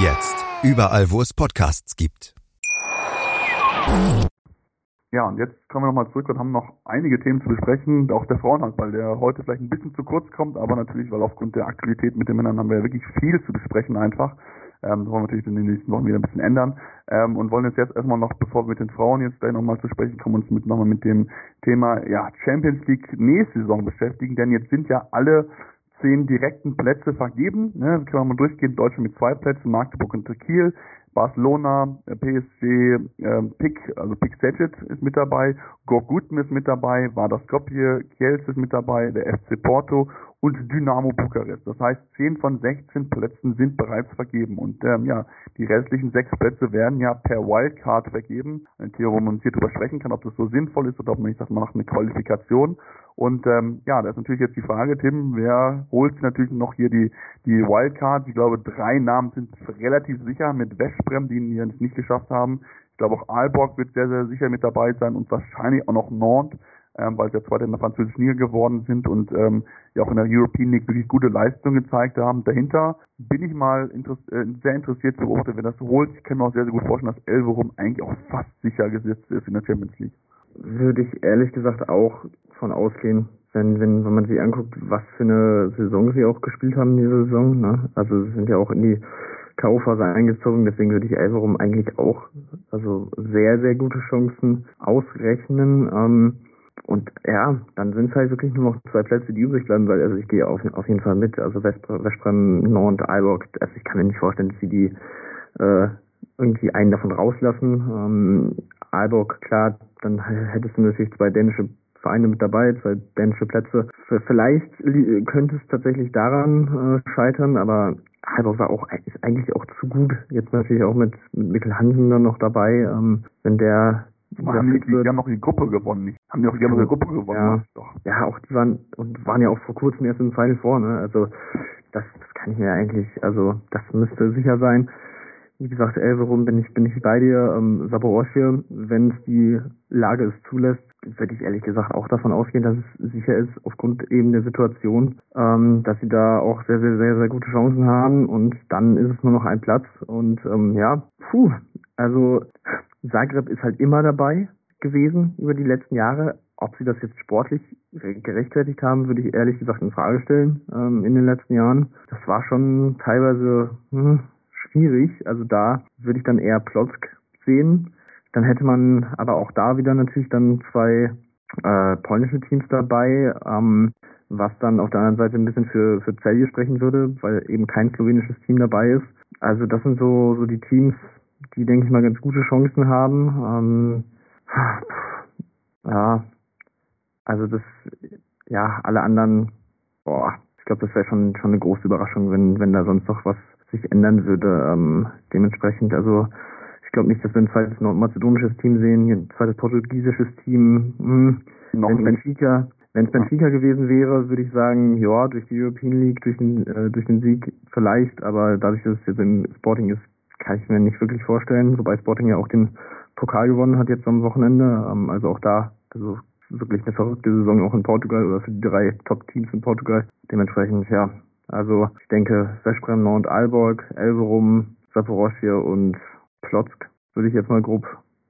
Jetzt. Überall, wo es Podcasts gibt. Ja, und jetzt kommen wir nochmal zurück und haben noch einige Themen zu besprechen. Auch der Frauenhandball, der heute vielleicht ein bisschen zu kurz kommt, aber natürlich, weil aufgrund der Aktualität mit den Männern haben wir ja wirklich viel zu besprechen einfach. Ähm, das wollen wir natürlich in den nächsten Wochen wieder ein bisschen ändern. Ähm, und wollen jetzt, jetzt erstmal noch, bevor wir mit den Frauen jetzt gleich nochmal zu sprechen kommen, uns mit nochmal mit dem Thema ja, Champions League nächste Saison beschäftigen. Denn jetzt sind ja alle zehn direkten Plätze vergeben. Ne? Können wir mal durchgehen. Deutschland mit zwei Plätzen, Magdeburg und Kiel. Barcelona, PSG, äh, Pick, also Pick Saget ist mit dabei, Gorguten ist mit dabei, Vardar Skopje, Kielce ist mit dabei, der FC Porto und Dynamo Bukarest. Das heißt, 10 von 16 Plätzen sind bereits vergeben. Und ähm, ja, die restlichen sechs Plätze werden ja per Wildcard vergeben. Ein Thema, wo man hier drüber sprechen kann, ob das so sinnvoll ist oder ob man nicht sagt, man macht eine Qualifikation. Und ähm, ja, da ist natürlich jetzt die Frage, Tim, wer holt natürlich noch hier die, die Wildcard? Ich glaube, drei Namen sind relativ sicher mit Westbrem, die ihn nicht geschafft haben. Ich glaube auch Aalborg wird sehr, sehr sicher mit dabei sein und wahrscheinlich auch noch Nantes ähm, weil sie ja zweite in der französischen Liga geworden sind und ähm, ja auch in der European League wirklich gute Leistungen gezeigt haben. Dahinter bin ich mal interess äh, sehr interessiert zu beobachten, wer das holt. Ich kann mir auch sehr, sehr gut vorstellen, dass Elverum eigentlich auch fast sicher gesetzt ist in der Champions League. Würde ich ehrlich gesagt auch von ausgehen, wenn, wenn, wenn man sich anguckt, was für eine Saison sie auch gespielt haben diese Saison. Ne? Also sie sind ja auch in die K.O.-Phase eingezogen, deswegen würde ich Elverum eigentlich auch also sehr, sehr gute Chancen ausrechnen. Ähm, und ja, dann sind es halt wirklich nur noch zwei Plätze, die übrig bleiben, weil also ich gehe auf, auf jeden Fall mit. Also Westbrem, Nantes, Aalborg, also ich kann mir nicht vorstellen, dass sie die äh, irgendwie einen davon rauslassen. Ähm, Aalborg, klar, dann hättest du natürlich zwei dänische Vereine mit dabei, zwei dänische Plätze. Vielleicht könnte es tatsächlich daran äh, scheitern, aber Aalborg war auch ist eigentlich auch zu gut. Jetzt natürlich auch mit, mit Mikkel Hansen dann noch dabei. Ähm, wenn der haben die, die, haben noch die Gruppe gewonnen, nicht? Haben die auch die ganze Gruppe gewonnen? Ja, doch. ja, auch die waren und waren ja auch vor kurzem erst im Final vor, ne? Also das, das kann ich mir eigentlich, also das müsste sicher sein. Wie gesagt, Elverum bin ich bin ich bei dir. Ähm, Saborosche, wenn es die Lage es zulässt, würde ich ehrlich gesagt auch davon ausgehen, dass es sicher ist, aufgrund eben der Situation, ähm, dass sie da auch sehr, sehr, sehr, sehr gute Chancen haben und dann ist es nur noch ein Platz und ähm, ja, puh, also Zagreb ist halt immer dabei gewesen über die letzten Jahre. Ob sie das jetzt sportlich gerechtfertigt haben, würde ich ehrlich gesagt in Frage stellen ähm, in den letzten Jahren. Das war schon teilweise hm, schwierig. Also da würde ich dann eher Plotzk sehen. Dann hätte man aber auch da wieder natürlich dann zwei äh, polnische Teams dabei, ähm, was dann auf der anderen Seite ein bisschen für, für Celje sprechen würde, weil eben kein slowenisches Team dabei ist. Also das sind so, so die Teams, die, denke ich mal, ganz gute Chancen haben. Ähm, ja, also das, ja, alle anderen, boah, ich glaube, das wäre schon, schon eine große Überraschung, wenn, wenn da sonst noch was sich ändern würde. Ähm, dementsprechend, also ich glaube nicht, dass wir ein zweites nordmazedonisches Team sehen, ein zweites portugiesisches Team. Hm. Noch wenn Benfica, wenn es Benfica gewesen wäre, würde ich sagen, ja, durch die European League, durch den, äh, durch den Sieg vielleicht, aber dadurch, dass es jetzt im Sporting ist, kann ich mir nicht wirklich vorstellen, wobei Sporting ja auch den Pokal gewonnen hat jetzt am Wochenende. Ähm, also auch da, also wirklich eine verrückte Saison auch in Portugal oder für die drei Top-Teams in Portugal. Dementsprechend, ja, also ich denke Veszprem, Nord, Alborg, Elverum, Saporoschje und Plotzk würde ich jetzt mal grob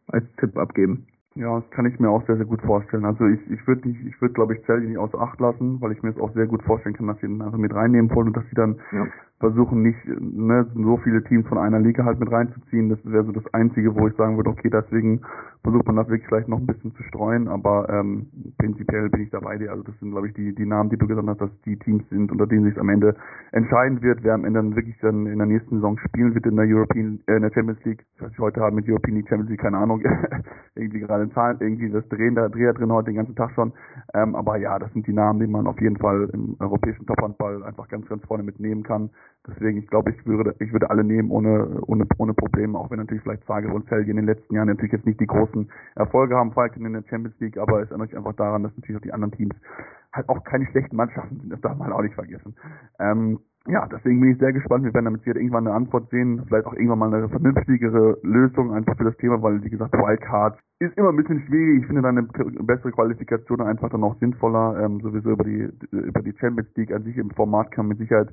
als Tipp abgeben. Ja, das kann ich mir auch sehr, sehr gut vorstellen. Also ich, ich würde nicht, ich würde glaube ich Celje nicht außer Acht lassen, weil ich mir das auch sehr gut vorstellen kann, dass sie ihn einfach mit reinnehmen wollen und dass sie dann ja versuchen nicht ne, so viele Teams von einer Liga halt mit reinzuziehen. Das wäre so das Einzige, wo ich sagen würde, okay, deswegen versucht man das wirklich vielleicht noch ein bisschen zu streuen, aber ähm, prinzipiell bin ich dabei dir. Also das sind, glaube ich, die, die Namen, die du gesagt hast, dass die Teams sind, unter denen sich am Ende entscheiden wird, wer am Ende dann wirklich dann in der nächsten Saison spielen wird in der European, äh, in der Champions League. Ich heute habe mit European League, Champions League, keine Ahnung, irgendwie gerade in Zahlen, irgendwie das Drehen, da Dreher drin heute den ganzen Tag schon. Ähm, aber ja, das sind die Namen, die man auf jeden Fall im europäischen Tophandball einfach ganz, ganz vorne mitnehmen kann. Deswegen, ich glaube, ich würde, ich würde alle nehmen ohne, ohne, ohne Probleme, auch wenn natürlich vielleicht Zagreb und Celje in den letzten Jahren natürlich jetzt nicht die großen Erfolge haben, Falken in der Champions League, aber es erinnert sich einfach daran, dass natürlich auch die anderen Teams halt auch keine schlechten Mannschaften sind, das darf man auch nicht vergessen. Ähm, ja, deswegen bin ich sehr gespannt. Wir werden damit sicher irgendwann eine Antwort sehen, vielleicht auch irgendwann mal eine vernünftigere Lösung einfach für das Thema, weil wie gesagt, Wildcard ist immer ein bisschen schwierig. Ich finde dann eine bessere Qualifikation einfach dann auch sinnvoller. Ähm, sowieso über die über die Champions League an sich im Format kann man mit Sicherheit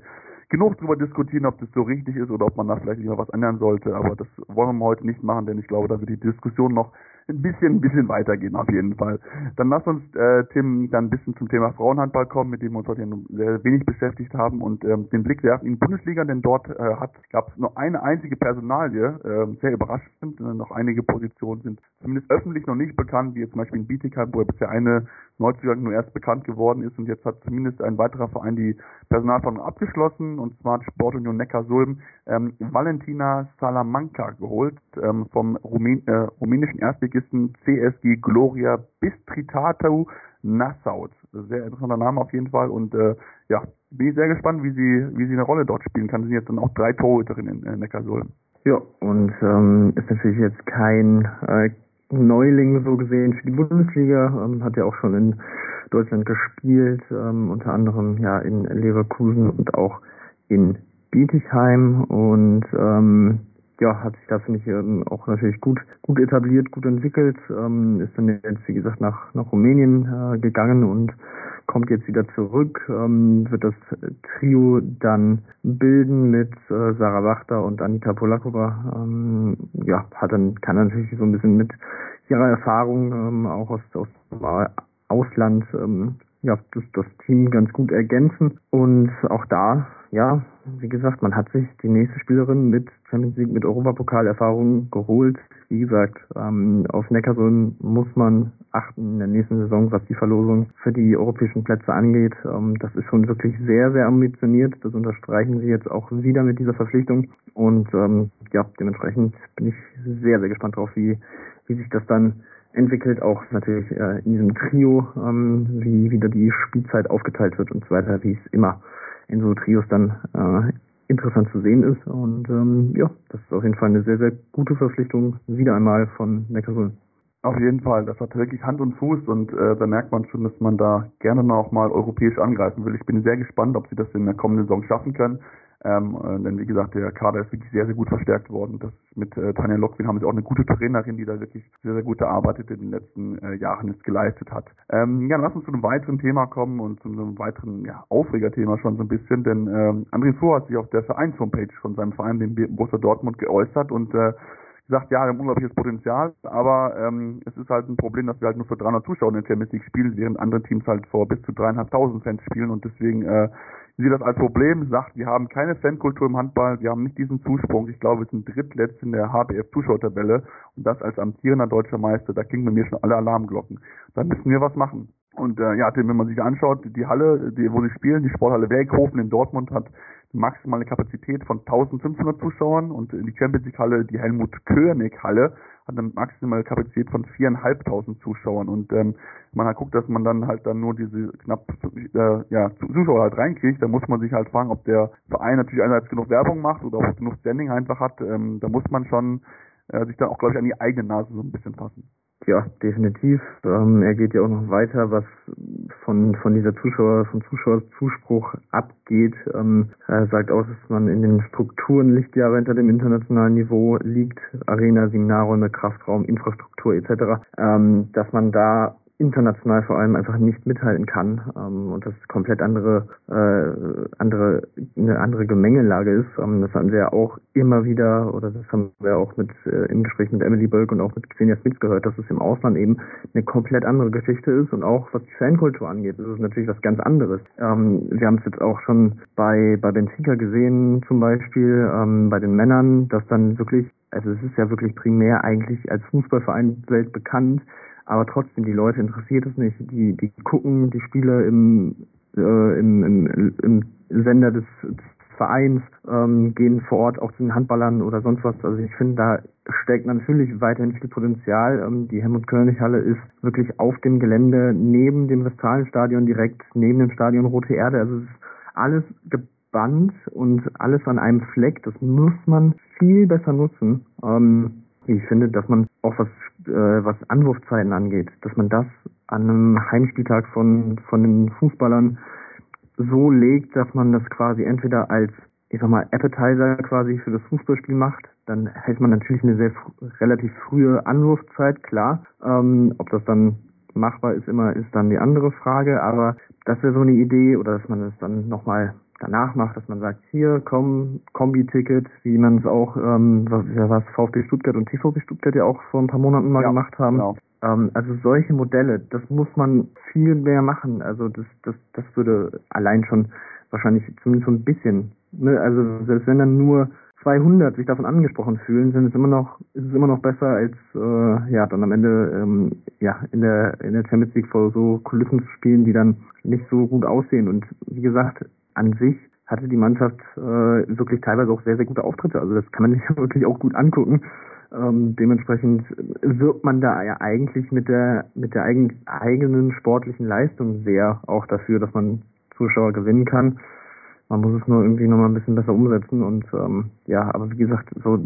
genug darüber diskutieren, ob das so richtig ist oder ob man da vielleicht lieber was ändern sollte. Aber das wollen wir heute nicht machen, denn ich glaube, da wird die Diskussion noch ein bisschen, ein bisschen weitergehen auf jeden Fall. Dann lass uns, äh, Tim, dann ein bisschen zum Thema Frauenhandball kommen, mit dem wir uns heute sehr wenig beschäftigt haben und ähm, den Blick werfen in die Bundesliga, denn dort äh, gab es nur eine einzige Personalie, äh, sehr überraschend, äh, noch einige Positionen sind zumindest öffentlich noch nicht bekannt, wie jetzt zum Beispiel in Bietigheim, wo bisher eine Neuzugang nur erst bekannt geworden ist und jetzt hat zumindest ein weiterer Verein die Personalverhandlung abgeschlossen und zwar hat Sportunion Neckarsulm ähm, Valentina Salamanca geholt ähm, vom Rumän äh, rumänischen Erstligisten CSG Gloria Bistritatu Nassau. Sehr interessanter Name auf jeden Fall und äh, ja, bin ich sehr gespannt, wie sie wie sie eine Rolle dort spielen kann. Sie sind jetzt dann auch drei Torhüterinnen in äh, Neckarsulm. Ja, und ähm, ist natürlich jetzt kein äh, Neuling so gesehen für die Bundesliga, ähm, hat ja auch schon in Deutschland gespielt, ähm, unter anderem ja in Leverkusen und auch in Bietigheim und ähm, ja, hat sich da finde ich ähm, auch natürlich gut gut etabliert, gut entwickelt, ähm, ist dann jetzt wie gesagt nach nach Rumänien äh, gegangen und kommt jetzt wieder zurück, ähm, wird das Trio dann bilden mit äh, Sarah Wachter und Anita Polakova. Ähm, ja, hat dann kann natürlich so ein bisschen mit ihrer Erfahrung ähm, auch aus, aus Ausland ähm, ja, das, das Team ganz gut ergänzen. Und auch da, ja, wie gesagt, man hat sich die nächste Spielerin mit Champions League, mit Europapokal-Erfahrung geholt. Wie gesagt, ähm, auf Neckarsulm muss man achten in der nächsten Saison, was die Verlosung für die europäischen Plätze angeht. Ähm, das ist schon wirklich sehr, sehr ambitioniert. Das unterstreichen sie jetzt auch wieder mit dieser Verpflichtung. Und ähm, ja, dementsprechend bin ich sehr, sehr gespannt drauf, wie, wie sich das dann entwickelt, auch natürlich äh, in diesem Trio, ähm, wie wieder die Spielzeit aufgeteilt wird und so weiter, wie es immer in so Trios dann äh, interessant zu sehen ist. Und ähm, ja, das ist auf jeden Fall eine sehr, sehr gute Verpflichtung, wieder einmal von Neckarsulm. Auf jeden Fall, das hat wirklich Hand und Fuß und äh, da merkt man schon, dass man da gerne noch mal europäisch angreifen will. Ich bin sehr gespannt, ob sie das in der kommenden Saison schaffen können. Ähm, äh, denn wie gesagt, der Kader ist wirklich sehr, sehr gut verstärkt worden. Das mit äh, Tanja Lockwin haben sie auch eine gute Trainerin, die da wirklich sehr, sehr gute Arbeit in den letzten äh, Jahren jetzt geleistet hat. Ähm, ja, lass uns zu einem weiteren Thema kommen und zu einem weiteren ja, Aufregerthema schon so ein bisschen, denn ähm, André Fuhr hat sich auf der Vereins-Homepage von seinem Verein, dem Borussia Dortmund, geäußert und äh, gesagt, ja, wir haben unglaubliches Potenzial, aber ähm, es ist halt ein Problem, dass wir halt nur für 300 Zuschauer in der Champions League spielen, während andere Teams halt vor bis zu dreieinhalbtausend Fans spielen und deswegen äh, sieht das als Problem, sagt, wir haben keine Fankultur im Handball, wir haben nicht diesen Zusprung. Ich glaube, wir sind drittletzt in der HBF-Zuschauertabelle und das als amtierender deutscher Meister, da klingen bei mir schon alle Alarmglocken. Da müssen wir was machen. Und äh, ja, wenn man sich anschaut, die Halle, die, wo sie spielen, die Sporthalle Werkhofen in Dortmund hat maximale Kapazität von 1500 Zuschauern und die Champions League Halle, die Helmut König Halle, hat eine maximale Kapazität von 4.500 Zuschauern. Und ähm, man halt guckt, dass man dann halt dann nur diese knapp äh, ja, Zuschauer halt reinkriegt, da muss man sich halt fragen, ob der Verein natürlich einerseits genug Werbung macht oder ob genug Standing einfach hat, ähm, da muss man schon äh, sich dann auch, glaube ich, an die eigene Nase so ein bisschen fassen. Ja, definitiv. Ähm, er geht ja auch noch weiter, was von, von dieser Zuschauer, vom Zuschauerzuspruch abgeht. Ähm, er sagt auch, dass man in den Strukturen Lichtjahre hinter dem internationalen Niveau liegt. Arena, Seminarräume, Kraftraum, Infrastruktur etc. Ähm, dass man da international vor allem einfach nicht mithalten kann ähm, und das komplett andere äh, andere eine andere Gemengelage ist. Ähm, das hatten wir ja auch immer wieder oder das haben wir auch mit äh, im Gespräch mit Emily Bölk und auch mit Xenia Smith gehört, dass es im Ausland eben eine komplett andere Geschichte ist und auch was die Fankultur angeht, ist es natürlich was ganz anderes. Ähm, wir haben es jetzt auch schon bei bei Benfica gesehen zum Beispiel ähm, bei den Männern, dass dann wirklich also es ist ja wirklich primär eigentlich als Fußballverein weltbekannt, aber trotzdem, die Leute interessiert es nicht. Die, die gucken die Spiele im, äh, im, im, im Sender des, des Vereins, ähm, gehen vor Ort auch zu den Handballern oder sonst was. Also ich finde, da steckt natürlich weiterhin viel Potenzial. Ähm, die Helmut-König-Halle ist wirklich auf dem Gelände neben dem Westfalenstadion, direkt neben dem Stadion Rote Erde. Also es ist alles gebannt und alles an einem Fleck. Das muss man viel besser nutzen. Ähm, ich finde, dass man auch was, äh, was Anwurfzeiten angeht, dass man das an einem Heimspieltag von, von den Fußballern so legt, dass man das quasi entweder als, ich sag mal, Appetizer quasi für das Fußballspiel macht, dann hält man natürlich eine sehr relativ frühe Anwurfzeit, klar. Ähm, ob das dann machbar ist, immer ist dann die andere Frage, aber das wäre so eine Idee oder dass man es dann nochmal danach macht, dass man sagt, hier, komm, Kombi-Ticket, wie man es auch, ähm, was, was VfB Stuttgart und TVB Stuttgart ja auch vor ein paar Monaten mal ja, gemacht haben. Genau. Ähm, also solche Modelle, das muss man viel mehr machen. Also das, das, das würde allein schon wahrscheinlich zumindest so ein bisschen, ne? also selbst wenn dann nur 200 sich davon angesprochen fühlen, sind es immer noch, ist es immer noch besser als äh, ja dann am Ende ähm, ja in der in der Champions League vor so Kulissen zu spielen, die dann nicht so gut aussehen. Und wie gesagt, an sich hatte die Mannschaft äh, wirklich teilweise auch sehr, sehr gute Auftritte. Also das kann man sich wirklich auch gut angucken. Ähm, dementsprechend wirbt man da ja eigentlich mit der mit der eigen, eigenen sportlichen Leistung sehr auch dafür, dass man Zuschauer gewinnen kann. Man muss es nur irgendwie nochmal ein bisschen besser umsetzen und ähm, ja, aber wie gesagt, so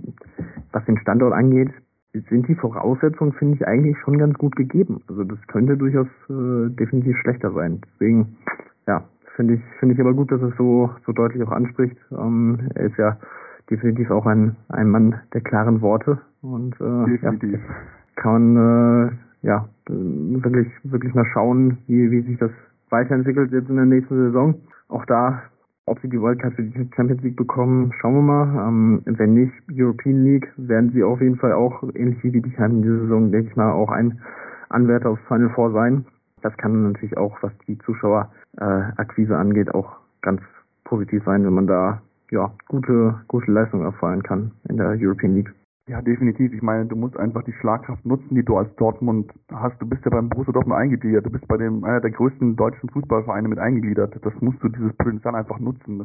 was den Standort angeht, sind die Voraussetzungen, finde ich, eigentlich schon ganz gut gegeben. Also das könnte durchaus äh, definitiv schlechter sein. Deswegen, ja, Finde ich, finde ich aber gut, dass es so, so deutlich auch anspricht. Ähm, er ist ja definitiv auch ein, ein Mann der klaren Worte und äh, ja, kann man äh, ja wirklich, wirklich mal schauen, wie, wie sich das weiterentwickelt jetzt in der nächsten Saison. Auch da, ob sie die World Cup für die Champions League bekommen, schauen wir mal. Ähm, wenn nicht European League, werden sie auf jeden Fall auch, ähnlich wie die Bietigheim in dieser Saison, denke ich mal, auch ein Anwärter aufs Final Four sein. Das kann natürlich auch, was die Zuschauerakquise angeht, auch ganz positiv sein, wenn man da ja gute gute Leistungen erfallen kann in der European League. Ja, definitiv. Ich meine, du musst einfach die Schlagkraft nutzen, die du als Dortmund hast. Du bist ja beim Borussia Dortmund eingegliedert. Du bist bei dem einer der größten deutschen Fußballvereine mit eingegliedert. Das musst du dieses Potenzial einfach nutzen.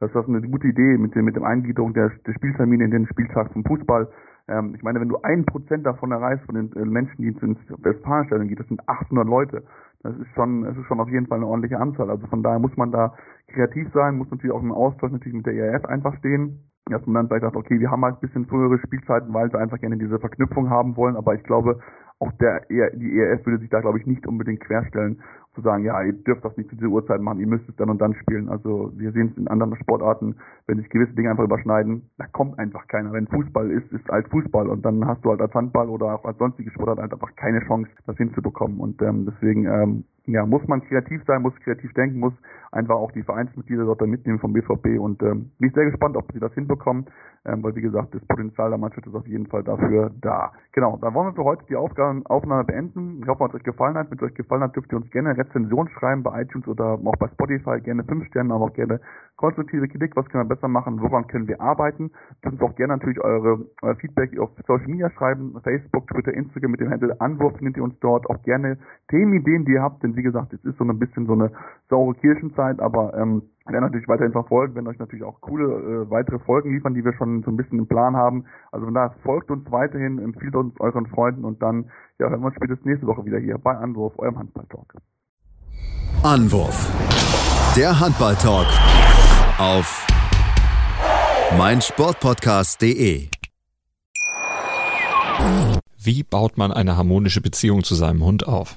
Das, das ist eine gute Idee mit dem mit dem Eingliederung der, der Spieltermine in den Spieltag vom Fußball. Ähm, ich meine, wenn du ein Prozent davon erreichst, von den äh, Menschen, die ins Westfalenstadion gehen, das sind 800 Leute. Das ist schon, das ist schon auf jeden Fall eine ordentliche Anzahl. Also von daher muss man da kreativ sein, muss natürlich auch im Austausch natürlich mit der ERF einfach stehen. Dass man dann vielleicht sagt, okay, wir haben halt ein bisschen frühere Spielzeiten, weil sie einfach gerne diese Verknüpfung haben wollen. Aber ich glaube, auch der, e die ERF würde sich da, glaube ich, nicht unbedingt querstellen zu sagen, ja, ihr dürft das nicht zu dieser Uhrzeit machen, ihr müsst es dann und dann spielen. Also wir sehen es in anderen Sportarten, wenn sich gewisse Dinge einfach überschneiden, da kommt einfach keiner. Wenn Fußball ist, ist halt Fußball und dann hast du halt als Handball oder auch als sonstige Sportart halt einfach keine Chance, das hinzubekommen. Und ähm, deswegen ähm, ja, muss man kreativ sein, muss kreativ denken, muss einfach auch die Vereinsmitglieder dort mitnehmen vom BVB und ähm, bin ich sehr gespannt, ob sie das hinbekommen, ähm, weil wie gesagt, das Potenzial der Mannschaft ist auf jeden Fall dafür da. Genau, dann wollen wir für heute die Aufgaben, Aufnahme beenden. Ich hoffe, es euch gefallen hat. Wenn es euch gefallen hat, dürft ihr uns gerne Rezension schreiben bei iTunes oder auch bei Spotify, gerne fünf Sterne, aber auch gerne konstruktive Kritik, was können wir besser machen, woran können wir arbeiten. Ihr könnt auch gerne natürlich eure, euer Feedback auf Social Media schreiben, Facebook, Twitter, Instagram mit dem Handle Anwurf findet ihr uns dort. Auch gerne Themenideen, die ihr habt, denn wie gesagt, es ist so ein bisschen so eine saure Kirchenzeit, aber ähm, werden natürlich weiterhin verfolgen, werden euch natürlich auch coole äh, weitere Folgen liefern, die wir schon so ein bisschen im Plan haben. Also von daher folgt uns weiterhin, empfiehlt uns euren Freunden und dann ja, hören wir uns spätestens nächste Woche wieder hier bei Anwurf, eurem Handball-Talk. Anwurf. Der Handball-Talk auf meinsportpodcast.de. Wie baut man eine harmonische Beziehung zu seinem Hund auf?